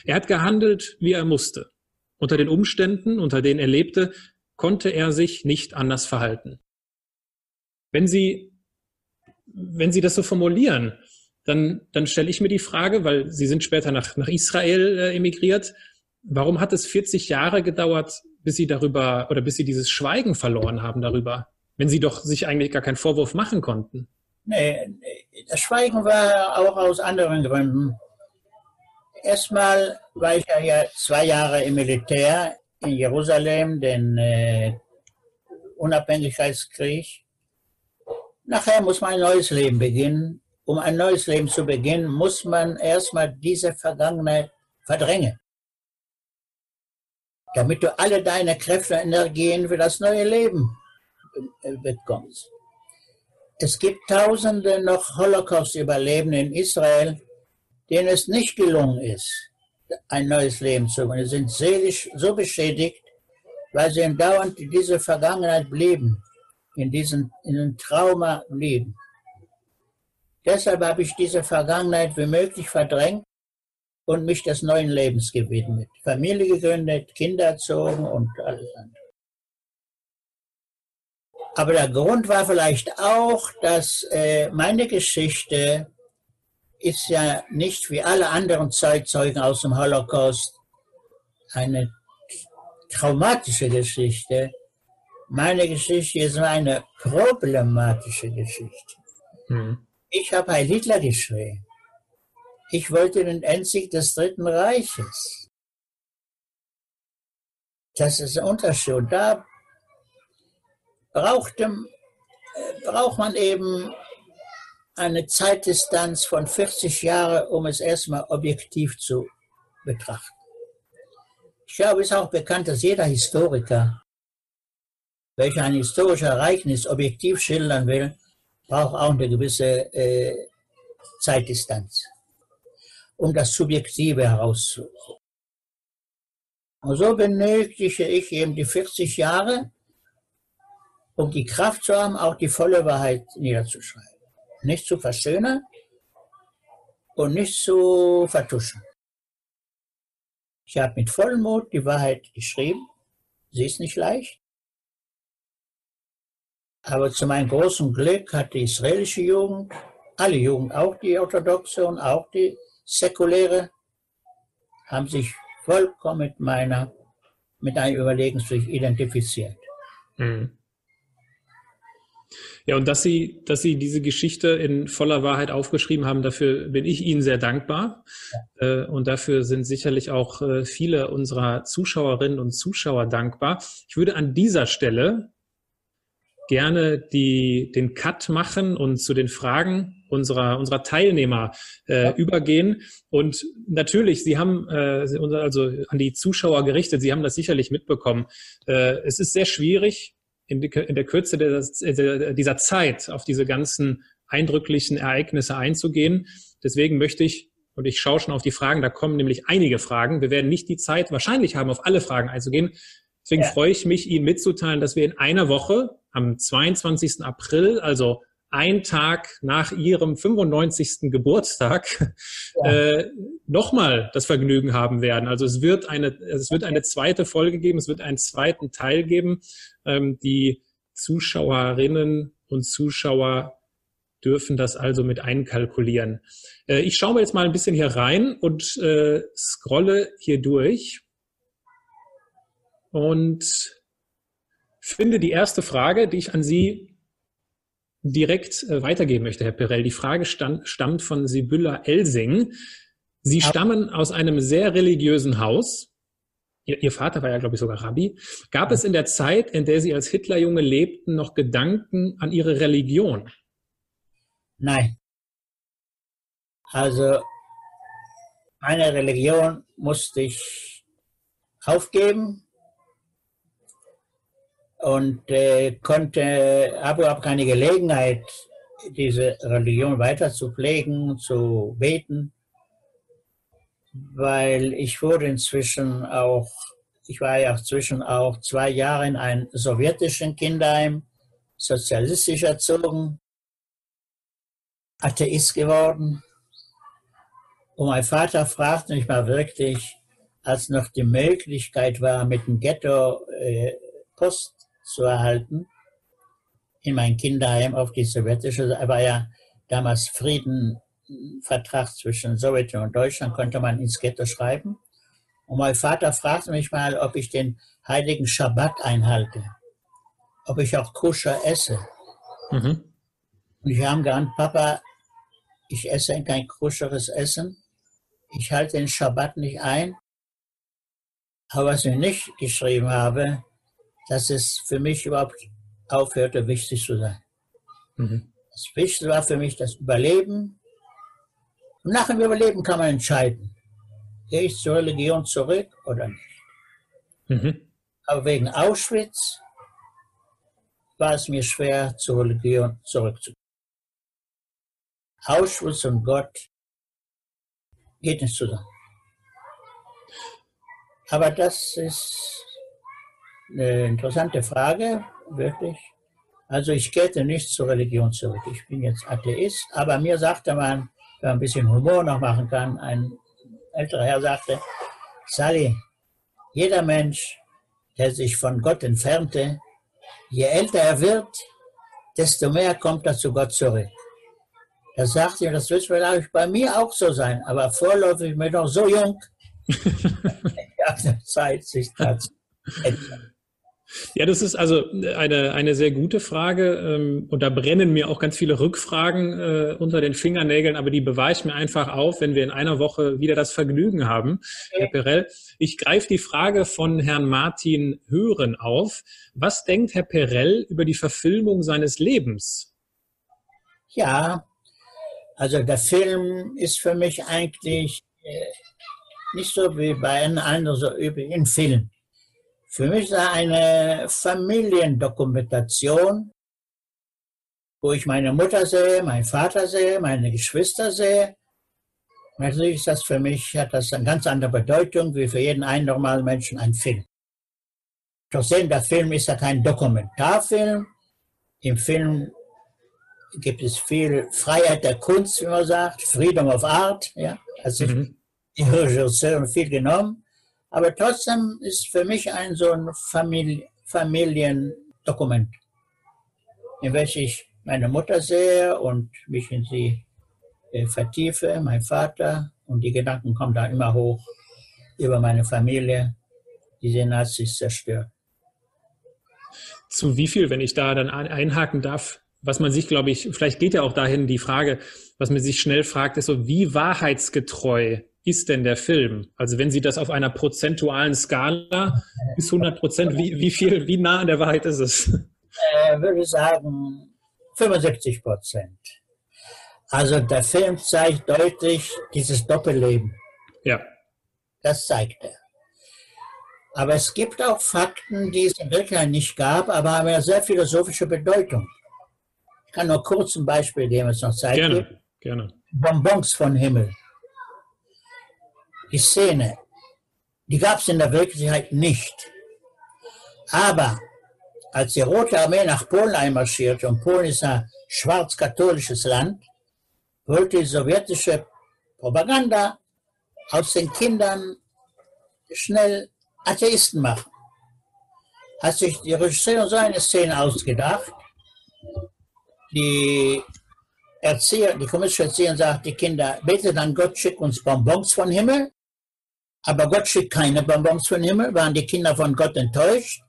Er hat gehandelt, wie er musste. Unter den Umständen, unter denen er lebte, konnte er sich nicht anders verhalten. Wenn Sie, wenn Sie das so formulieren, dann, dann stelle ich mir die Frage, weil Sie sind später nach, nach Israel äh, emigriert, warum hat es 40 Jahre gedauert, bis Sie darüber oder bis Sie dieses Schweigen verloren haben darüber, wenn Sie doch sich eigentlich gar keinen Vorwurf machen konnten? Nee, das Schweigen war auch aus anderen Gründen. Erstmal war ich ja zwei Jahre im Militär in Jerusalem den äh, Unabhängigkeitskrieg. Nachher muss man ein neues Leben beginnen. Um ein neues Leben zu beginnen, muss man erstmal diese Vergangenheit verdrängen. Damit du alle deine Kräfte und Energien für das neue Leben äh, bekommst. Es gibt tausende noch Holocaust-Überlebende in Israel, denen es nicht gelungen ist, ein neues Leben zu bekommen. Sie sind seelisch so beschädigt, weil sie dauernd in dieser Vergangenheit blieben, in diesem in einem Trauma blieben. Deshalb habe ich diese Vergangenheit wie möglich verdrängt und mich des neuen Lebens gewidmet. Familie gegründet, Kinder erzogen und alles andere. Aber der Grund war vielleicht auch, dass äh, meine Geschichte ist ja nicht wie alle anderen Zeitzeugen aus dem Holocaust eine traumatische Geschichte. Meine Geschichte ist eine problematische Geschichte. Mhm. Ich habe Heil Hitler geschrien. Ich wollte den Endsieg des Dritten Reiches. Das ist ein Unterschied. Und da brauchte, äh, braucht man eben eine Zeitdistanz von 40 Jahren, um es erstmal objektiv zu betrachten. Ich glaube, es ist auch bekannt, dass jeder Historiker, welcher ein historisches Ereignis objektiv schildern will, braucht auch eine gewisse äh, Zeitdistanz, um das Subjektive herauszuholen. Und so benötige ich eben die 40 Jahre, um die Kraft zu haben, auch die volle Wahrheit niederzuschreiben. Nicht zu verschönern und nicht zu vertuschen. Ich habe mit Vollmut die Wahrheit geschrieben. Sie ist nicht leicht. Aber zu meinem großen Glück hat die israelische Jugend, alle Jugend, auch die orthodoxe und auch die säkuläre, haben sich vollkommen mit meiner, mit einem Überlegensweg identifiziert. Mhm. Ja, und dass Sie, dass Sie diese Geschichte in voller Wahrheit aufgeschrieben haben, dafür bin ich Ihnen sehr dankbar. Ja. Äh, und dafür sind sicherlich auch äh, viele unserer Zuschauerinnen und Zuschauer dankbar. Ich würde an dieser Stelle gerne die, den Cut machen und zu den Fragen unserer, unserer Teilnehmer äh, ja. übergehen. Und natürlich, Sie haben, äh, also an die Zuschauer gerichtet, Sie haben das sicherlich mitbekommen. Äh, es ist sehr schwierig, in, in der Kürze der, dieser Zeit auf diese ganzen eindrücklichen Ereignisse einzugehen. Deswegen möchte ich, und ich schaue schon auf die Fragen, da kommen nämlich einige Fragen. Wir werden nicht die Zeit wahrscheinlich haben, auf alle Fragen einzugehen. Deswegen ja. freue ich mich, Ihnen mitzuteilen, dass wir in einer Woche am 22. April, also ein Tag nach ihrem 95. Geburtstag ja. äh, nochmal das Vergnügen haben werden. Also es wird eine, es wird eine zweite Folge geben, es wird einen zweiten Teil geben. Ähm, die Zuschauerinnen und Zuschauer dürfen das also mit einkalkulieren. Äh, ich schaue mir jetzt mal ein bisschen hier rein und äh, scrolle hier durch und finde die erste Frage, die ich an Sie direkt äh, weitergeben möchte, Herr Perel. Die Frage stand, stammt von Sibylla Elsing. Sie stammen aus einem sehr religiösen Haus. Ihr, Ihr Vater war ja, glaube ich, sogar Rabbi. Gab es in der Zeit, in der Sie als Hitlerjunge lebten, noch Gedanken an Ihre Religion? Nein. Also meine Religion musste ich aufgeben und äh, konnte, habe überhaupt keine Gelegenheit, diese Religion weiter zu pflegen, zu beten, weil ich wurde inzwischen auch, ich war ja zwischen auch zwei Jahre in einem sowjetischen Kinderheim, sozialistisch erzogen, Atheist geworden. Und mein Vater fragte mich mal wirklich, als noch die Möglichkeit war, mit dem Ghetto äh, Post zu erhalten in mein Kinderheim auf die sowjetische, war ja damals Friedenvertrag zwischen Sowjetunion und Deutschland, konnte man ins Ghetto schreiben. Und mein Vater fragte mich mal, ob ich den heiligen Schabbat einhalte, ob ich auch koscher esse. Mhm. Und ich habe geantwortet, Papa, ich esse kein koscheres Essen, ich halte den Schabbat nicht ein. Aber was ich nicht geschrieben habe, dass es für mich überhaupt aufhörte, wichtig zu sein. Mhm. Das Wichtigste war für mich das Überleben. Und nach dem Überleben kann man entscheiden, gehe ich zur Religion zurück oder nicht. Mhm. Aber wegen Auschwitz war es mir schwer, zur Religion zurückzugehen. Auschwitz und Gott geht nicht zusammen. Aber das ist eine interessante Frage, wirklich. Also ich kehre nicht zur Religion zurück. Ich bin jetzt Atheist, aber mir sagte man ein bisschen Humor noch machen kann, ein älterer Herr sagte, Sally, jeder Mensch, der sich von Gott entfernte, je älter er wird, desto mehr kommt er zu Gott zurück. Er sagt ihm, das wird vielleicht bei mir auch so sein, aber vorläufig bin ich noch so jung. ja, Zeit sich das ja, das ist also eine, eine sehr gute Frage. Ähm, und da brennen mir auch ganz viele Rückfragen äh, unter den Fingernägeln, aber die beweist mir einfach auf, wenn wir in einer Woche wieder das Vergnügen haben. Herr Perel, ich greife die Frage von Herrn Martin Hören auf. Was denkt Herr Perel über die Verfilmung seines Lebens? Ja, also der Film ist für mich eigentlich äh, nicht so wie bei einem anderen so üblich ein Film. Für mich ist er eine Familiendokumentation, wo ich meine Mutter sehe, meinen Vater sehe, meine Geschwister sehe. Natürlich ist das für mich, hat das eine ganz andere Bedeutung wie für jeden einen normalen Menschen ein Film. Trotzdem, der Film ist ja kein Dokumentarfilm. Im Film gibt es viel Freiheit der Kunst, wie man sagt, Freedom of Art, ja. Also mhm. die Regisseuren viel genommen. Aber trotzdem ist für mich ein so ein Familie, Familiendokument, in welchem ich meine Mutter sehe und mich in sie äh, vertiefe, mein Vater, und die Gedanken kommen da immer hoch über meine Familie, die die Nazis zerstört. Zu wie viel, wenn ich da dann einhaken darf, was man sich, glaube ich, vielleicht geht ja auch dahin die Frage, was man sich schnell fragt, ist so, wie wahrheitsgetreu ist denn der Film? Also wenn Sie das auf einer prozentualen Skala bis 100 Prozent, wie, wie viel, wie nah an der Wahrheit ist es? Äh, würde sagen 75 Prozent. Also der Film zeigt deutlich dieses Doppelleben. Ja. Das zeigt er. Aber es gibt auch Fakten, die es in Wirklichkeit nicht gab, aber haben ja sehr philosophische Bedeutung. Ich kann nur kurz ein Beispiel geben, es noch Zeit gerne, gibt. Gerne. Bonbons von Himmel die Szene, die gab es in der Wirklichkeit nicht. Aber als die Rote Armee nach Polen einmarschierte, und Polen ist ein schwarz-katholisches Land, wollte die sowjetische Propaganda aus den Kindern schnell Atheisten machen. Hat sich die Regisseur so eine Szene ausgedacht. Die Erzieher, die kommunistische Erzieher sagt, die Kinder, betet an Gott, schickt uns Bonbons vom Himmel. Aber Gott schickt keine Bonbons vom Himmel, waren die Kinder von Gott enttäuscht.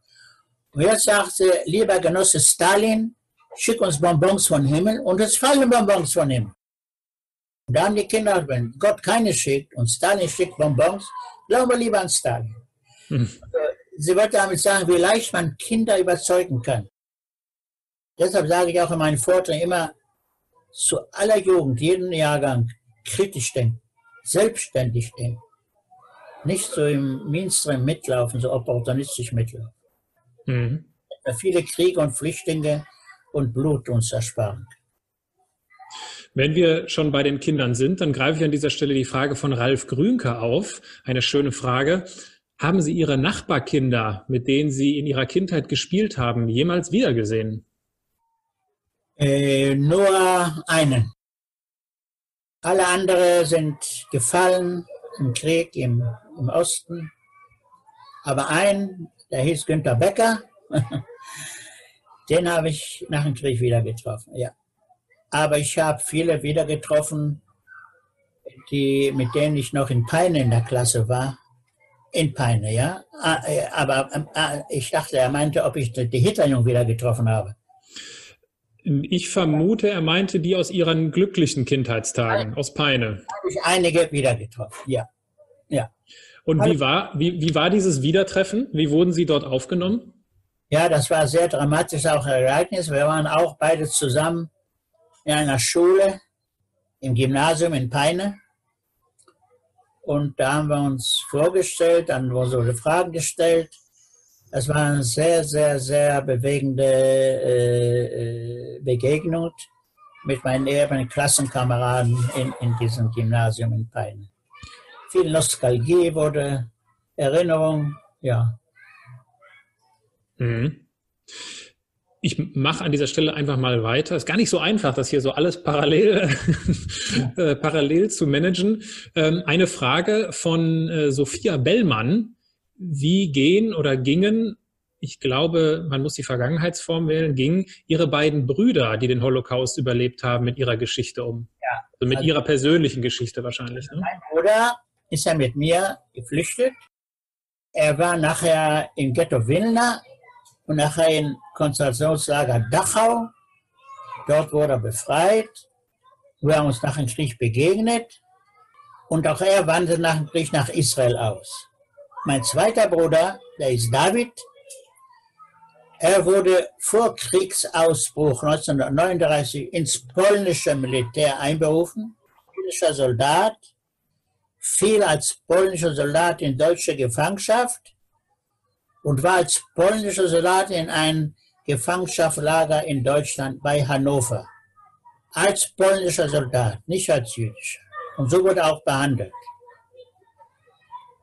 Und jetzt sagte, lieber Genosse Stalin, schick uns Bonbons vom Himmel und es fallen Bonbons vom Himmel. Und da haben die Kinder, wenn Gott keine schickt und Stalin schickt Bonbons, glauben wir lieber an Stalin. Hm. Sie wollte damit sagen, wie leicht man Kinder überzeugen kann. Deshalb sage ich auch in meinen Vorträgen immer zu aller Jugend, jeden Jahrgang, kritisch denken, selbstständig denken nicht so im Mainstream mitlaufen, so opportunistisch mitlaufen. Mhm. Viele Kriege und Flüchtlinge und Blut uns ersparen. Wenn wir schon bei den Kindern sind, dann greife ich an dieser Stelle die Frage von Ralf Grünke auf. Eine schöne Frage. Haben Sie Ihre Nachbarkinder, mit denen Sie in Ihrer Kindheit gespielt haben, jemals wiedergesehen? Äh, nur einen. Alle anderen sind gefallen im Krieg im im Osten. Aber ein, der hieß Günter Becker, den habe ich nach dem Krieg wieder getroffen, ja. Aber ich habe viele wieder getroffen, die, mit denen ich noch in Peine in der Klasse war. In Peine, ja. Ah, äh, aber äh, ich dachte, er meinte, ob ich die Hitlerjungen wieder getroffen habe. Ich vermute, er meinte die aus ihren glücklichen Kindheitstagen, aus Peine. Habe ich einige wieder getroffen, ja. Ja. Und wie war, wie, wie war dieses Wiedertreffen? Wie wurden Sie dort aufgenommen? Ja, das war sehr dramatisch auch ein Ereignis. Wir waren auch beide zusammen in einer Schule, im Gymnasium in Peine. Und da haben wir uns vorgestellt, dann wurden so Fragen gestellt. Es war eine sehr, sehr, sehr bewegende äh, äh Begegnung mit meinen ehemaligen Klassenkameraden in, in diesem Gymnasium in Peine viel Nostalgie wurde, Erinnerung, ja. Mhm. Ich mache an dieser Stelle einfach mal weiter. Ist gar nicht so einfach, das hier so alles parallel, äh, parallel zu managen. Ähm, eine Frage von äh, Sophia Bellmann. Wie gehen oder gingen ich glaube, man muss die Vergangenheitsform wählen, gingen Ihre beiden Brüder, die den Holocaust überlebt haben, mit ihrer Geschichte um. Ja. Also mit also, Ihrer persönlichen Geschichte wahrscheinlich. Ne? Mein Bruder ist ja mit mir geflüchtet. Er war nachher im Ghetto Wilna und nachher im Konzentrationslager Dachau. Dort wurde er befreit. Wir haben uns nach dem Krieg begegnet. Und auch er wanderte nach dem Krieg nach Israel aus. Mein zweiter Bruder, der ist David, er wurde vor Kriegsausbruch 1939 ins polnische Militär einberufen, polnischer Soldat, fiel als polnischer Soldat in deutsche Gefangenschaft und war als polnischer Soldat in ein Gefangenschaftslager in Deutschland bei Hannover. Als polnischer Soldat, nicht als jüdischer. Und so wurde er auch behandelt.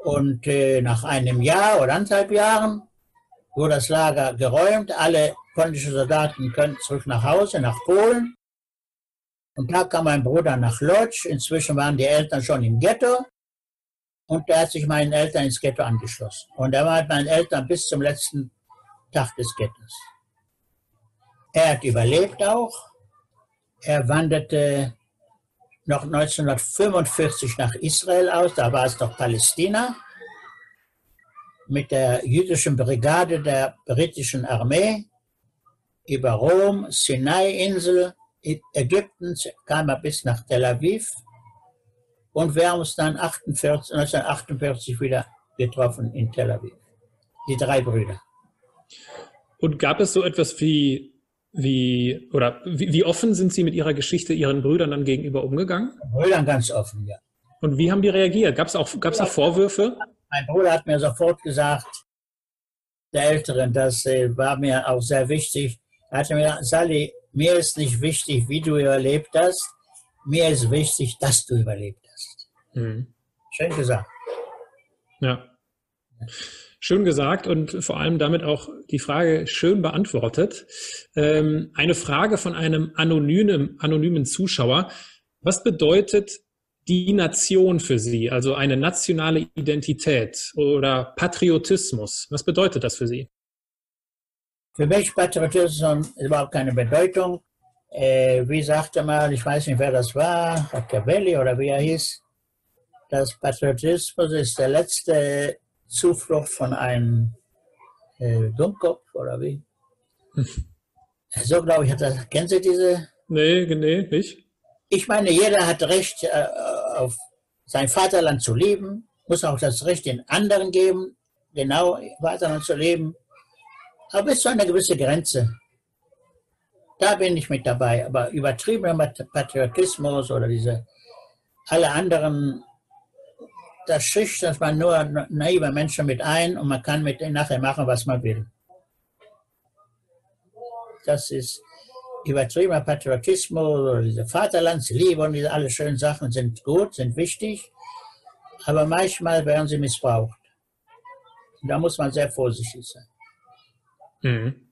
Und äh, nach einem Jahr oder anderthalb Jahren wurde das Lager geräumt. Alle polnischen Soldaten können zurück nach Hause, nach Polen. Und da kam mein Bruder nach Lodz. Inzwischen waren die Eltern schon im Ghetto. Und er hat sich meinen Eltern ins Ghetto angeschlossen. Und er war mit meinen Eltern bis zum letzten Tag des Ghettos. Er hat überlebt auch. Er wanderte noch 1945 nach Israel aus, da war es noch Palästina, mit der jüdischen Brigade der britischen Armee über Rom, Sinai-Insel, Ägypten, kam er bis nach Tel Aviv und wir haben uns dann 48, 1948 wieder getroffen in Tel Aviv. Die drei Brüder. Und gab es so etwas wie wie, oder wie, wie, offen sind Sie mit Ihrer Geschichte Ihren Brüdern dann gegenüber umgegangen? Brüdern ganz offen, ja. Und wie haben die reagiert? Gab es auch, gab's auch Vorwürfe? Mein Bruder hat mir sofort gesagt, der Älteren, das äh, war mir auch sehr wichtig. Er hat mir gesagt, Sally, mir ist nicht wichtig, wie du überlebt hast. Mir ist wichtig, dass du überlebt hast. Mhm. Schön gesagt. Ja. Schön gesagt und vor allem damit auch die Frage schön beantwortet. Ähm, eine Frage von einem anonymen, anonymen Zuschauer. Was bedeutet die Nation für Sie, also eine nationale Identität oder Patriotismus? Was bedeutet das für Sie? Für mich Patriotismus überhaupt keine Bedeutung. Äh, wie sagte mal, ich weiß nicht, wer das war, Machiavelli oder wie er hieß, das Patriotismus ist der letzte Zuflucht von einem äh, Dummkopf oder wie? so glaube ich, hat das, kennen Sie diese? Nee, nee, nicht. Ich meine, jeder hat Recht, äh, auf sein Vaterland zu leben, muss auch das Recht den anderen geben, genau Vaterland zu leben, aber bis zu einer gewissen Grenze. Da bin ich mit dabei. Aber übertriebener Patriotismus oder diese alle anderen das schüchtert man nur naive Menschen mit ein und man kann mit denen nachher machen, was man will. Das ist übertriebener Patriotismus diese Vaterlandsliebe und diese alle schönen Sachen sind gut, sind wichtig, aber manchmal werden sie missbraucht. Und da muss man sehr vorsichtig sein. Mhm.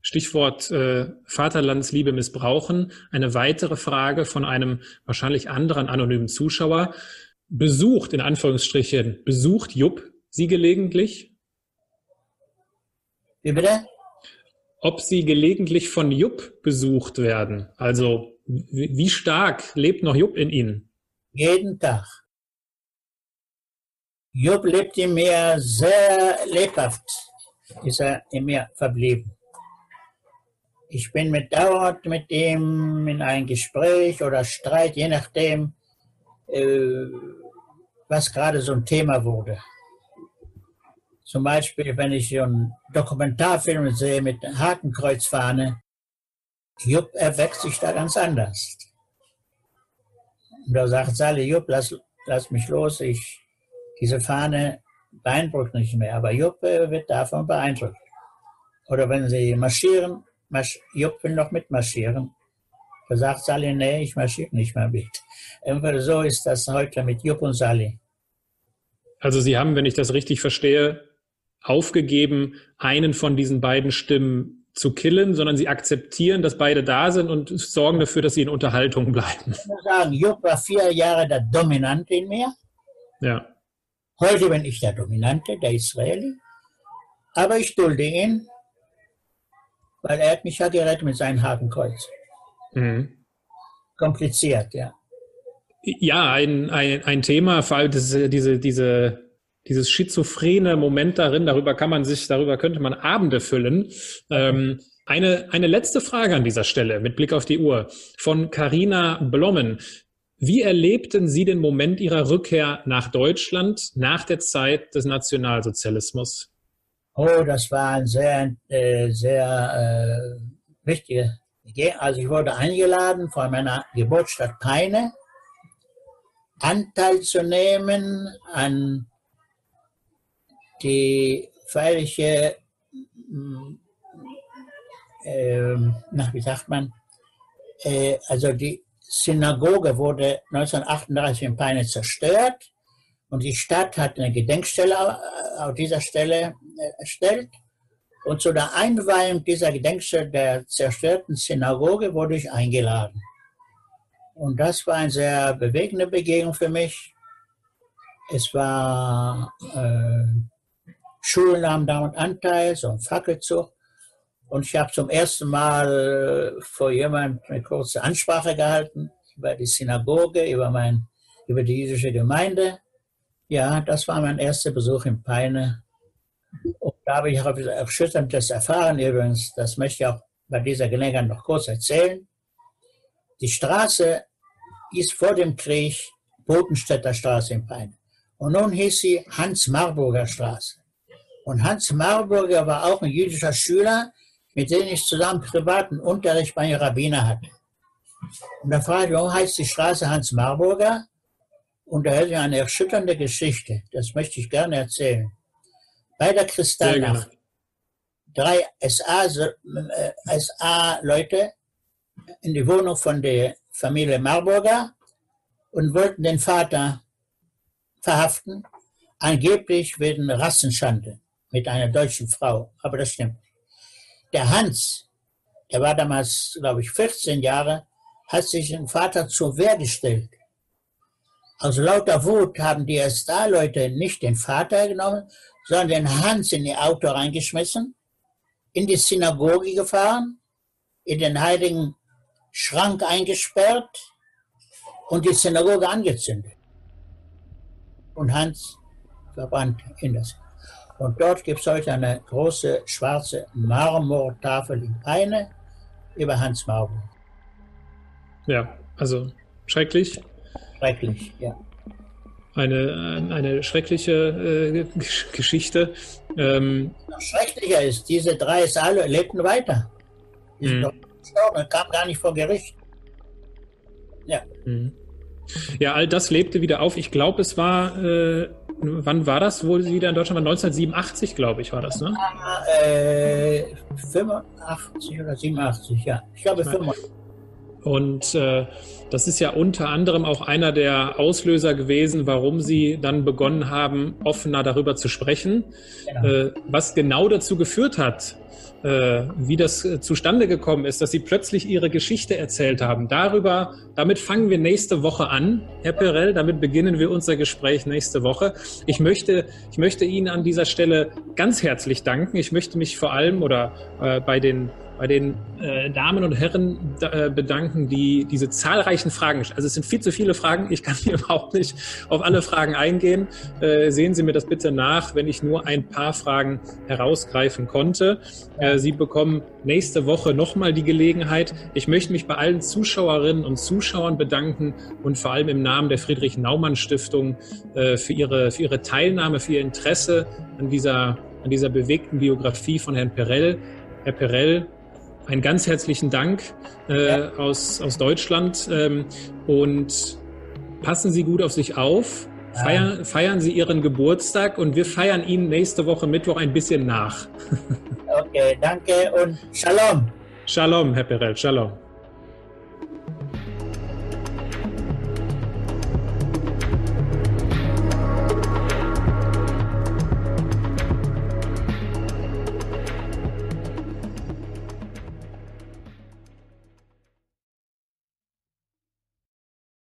Stichwort äh, Vaterlandsliebe missbrauchen. Eine weitere Frage von einem wahrscheinlich anderen anonymen Zuschauer besucht, in Anführungsstrichen, besucht Jupp Sie gelegentlich? Wie bitte? Ob Sie gelegentlich von Jupp besucht werden. Also wie stark lebt noch Jupp in Ihnen? Jeden Tag. Jupp lebt in mir sehr lebhaft, ist er in mir verblieben. Ich bin mit dauernd mit ihm in ein Gespräch oder Streit, je nachdem, was gerade so ein Thema wurde. Zum Beispiel, wenn ich einen Dokumentarfilm sehe mit Hakenkreuzfahne, Jupp erweckt sich da ganz anders. Und da sagt Sally, Jupp, lass, lass mich los, ich, diese Fahne beeindruckt nicht mehr, aber Jupp äh, wird davon beeindruckt. Oder wenn sie marschieren, marsch, Jupp will noch mitmarschieren, da sagt Sally, nee, ich marschiere nicht mehr mit. Einfach so ist das heute mit Jupp und Sally. Also Sie haben, wenn ich das richtig verstehe, aufgegeben, einen von diesen beiden Stimmen zu killen, sondern Sie akzeptieren, dass beide da sind und sorgen dafür, dass sie in Unterhaltung bleiben. Ich muss sagen, Jupp war vier Jahre der Dominante in mir. Ja. Heute bin ich der Dominante, der Israeli. Aber ich dulde ihn, weil er hat mich ja gerettet mit seinem Hakenkreuz. Mhm. Kompliziert, ja. Ja, ein, ein, ein Thema, vor allem diese, diese, diese, dieses schizophrene Moment darin, darüber kann man sich, darüber könnte man Abende füllen. Ähm, eine, eine letzte Frage an dieser Stelle mit Blick auf die Uhr von Carina Blommen. Wie erlebten Sie den Moment Ihrer Rückkehr nach Deutschland nach der Zeit des Nationalsozialismus? Oh, das war ein sehr, äh, sehr äh, wichtiger. Also ich wurde eingeladen von meiner Geburtsstadt Peine, Anteil zu nehmen an die feierliche, äh, na, wie sagt man, äh, also die Synagoge wurde 1938 in Peine zerstört und die Stadt hat eine Gedenkstelle äh, auf dieser Stelle äh, erstellt. Und zu der Einweihung dieser Gedenkstelle der zerstörten Synagoge wurde ich eingeladen. Und das war eine sehr bewegende Begegnung für mich. Es war, äh, Schulen nahmen damit Anteil, so ein Fackelzug. Und ich habe zum ersten Mal vor jemandem eine kurze Ansprache gehalten über die Synagoge, über, mein, über die jüdische Gemeinde. Ja, das war mein erster Besuch in Peine. Und da habe ich auch Erschütterndes erfahren übrigens. Das möchte ich auch bei dieser Gelegenheit noch kurz erzählen. Die Straße ist vor dem Krieg Bodenstädter Straße in Peine. Und nun hieß sie Hans-Marburger Straße. Und Hans Marburger war auch ein jüdischer Schüler, mit dem ich zusammen privaten Unterricht bei einem Rabbiner hatte. Und da fragte ich, warum heißt die Straße Hans Marburger? Und da hätte ich eine erschütternde Geschichte. Das möchte ich gerne erzählen. Bei der Kristallnacht, drei SA-Leute in die Wohnung von der Familie Marburger und wollten den Vater verhaften, angeblich wegen Rassenschande mit einer deutschen Frau. Aber das stimmt. Der Hans, der war damals, glaube ich, 14 Jahre, hat sich den Vater zur Wehr gestellt. Aus lauter Wut haben die SA-Leute nicht den Vater genommen, sondern den Hans in ihr Auto reingeschmissen, in die Synagoge gefahren, in den heiligen Schrank eingesperrt und die Synagoge angezündet. Und Hans verbrannt in das. Und dort gibt es heute eine große schwarze Marmortafel in Peine über Hans Marburg. Ja, also schrecklich. Schrecklich, ja. Eine, eine schreckliche äh, Geschichte. Ähm, Noch schrecklicher ist, diese drei Saale lebten weiter. Die sind mhm. Gestorben, kamen gar nicht vor Gericht. Ja. Mhm. Ja, all das lebte wieder auf. Ich glaube, es war, äh, wann war das, wo sie wieder in Deutschland war? 1987, glaube ich, war das, ne? Äh, 85 oder 87, ja. Ich glaube 85. Und äh, das ist ja unter anderem auch einer der Auslöser gewesen, warum Sie dann begonnen haben, offener darüber zu sprechen. Genau. Äh, was genau dazu geführt hat, wie das äh, zustande gekommen ist, dass Sie plötzlich Ihre Geschichte erzählt haben. Darüber, damit fangen wir nächste Woche an, Herr Perel. Damit beginnen wir unser Gespräch nächste Woche. Ich möchte, ich möchte Ihnen an dieser Stelle ganz herzlich danken. Ich möchte mich vor allem oder äh, bei den bei den äh, Damen und Herren äh, bedanken, die diese zahlreichen Fragen, also es sind viel zu viele Fragen, ich kann hier überhaupt nicht auf alle Fragen eingehen. Äh, sehen Sie mir das bitte nach, wenn ich nur ein paar Fragen herausgreifen konnte. Äh, Sie bekommen nächste Woche nochmal die Gelegenheit. Ich möchte mich bei allen Zuschauerinnen und Zuschauern bedanken und vor allem im Namen der Friedrich Naumann Stiftung äh, für, ihre, für Ihre Teilnahme, für Ihr Interesse an dieser, an dieser bewegten Biografie von Herrn Perell. Herr Perell, einen ganz herzlichen Dank äh, ja. aus, aus Deutschland ähm, und passen Sie gut auf sich auf. Feiern, feiern Sie Ihren Geburtstag und wir feiern Ihnen nächste Woche Mittwoch ein bisschen nach. Okay, danke und Shalom. Shalom, Herr Perel, Shalom.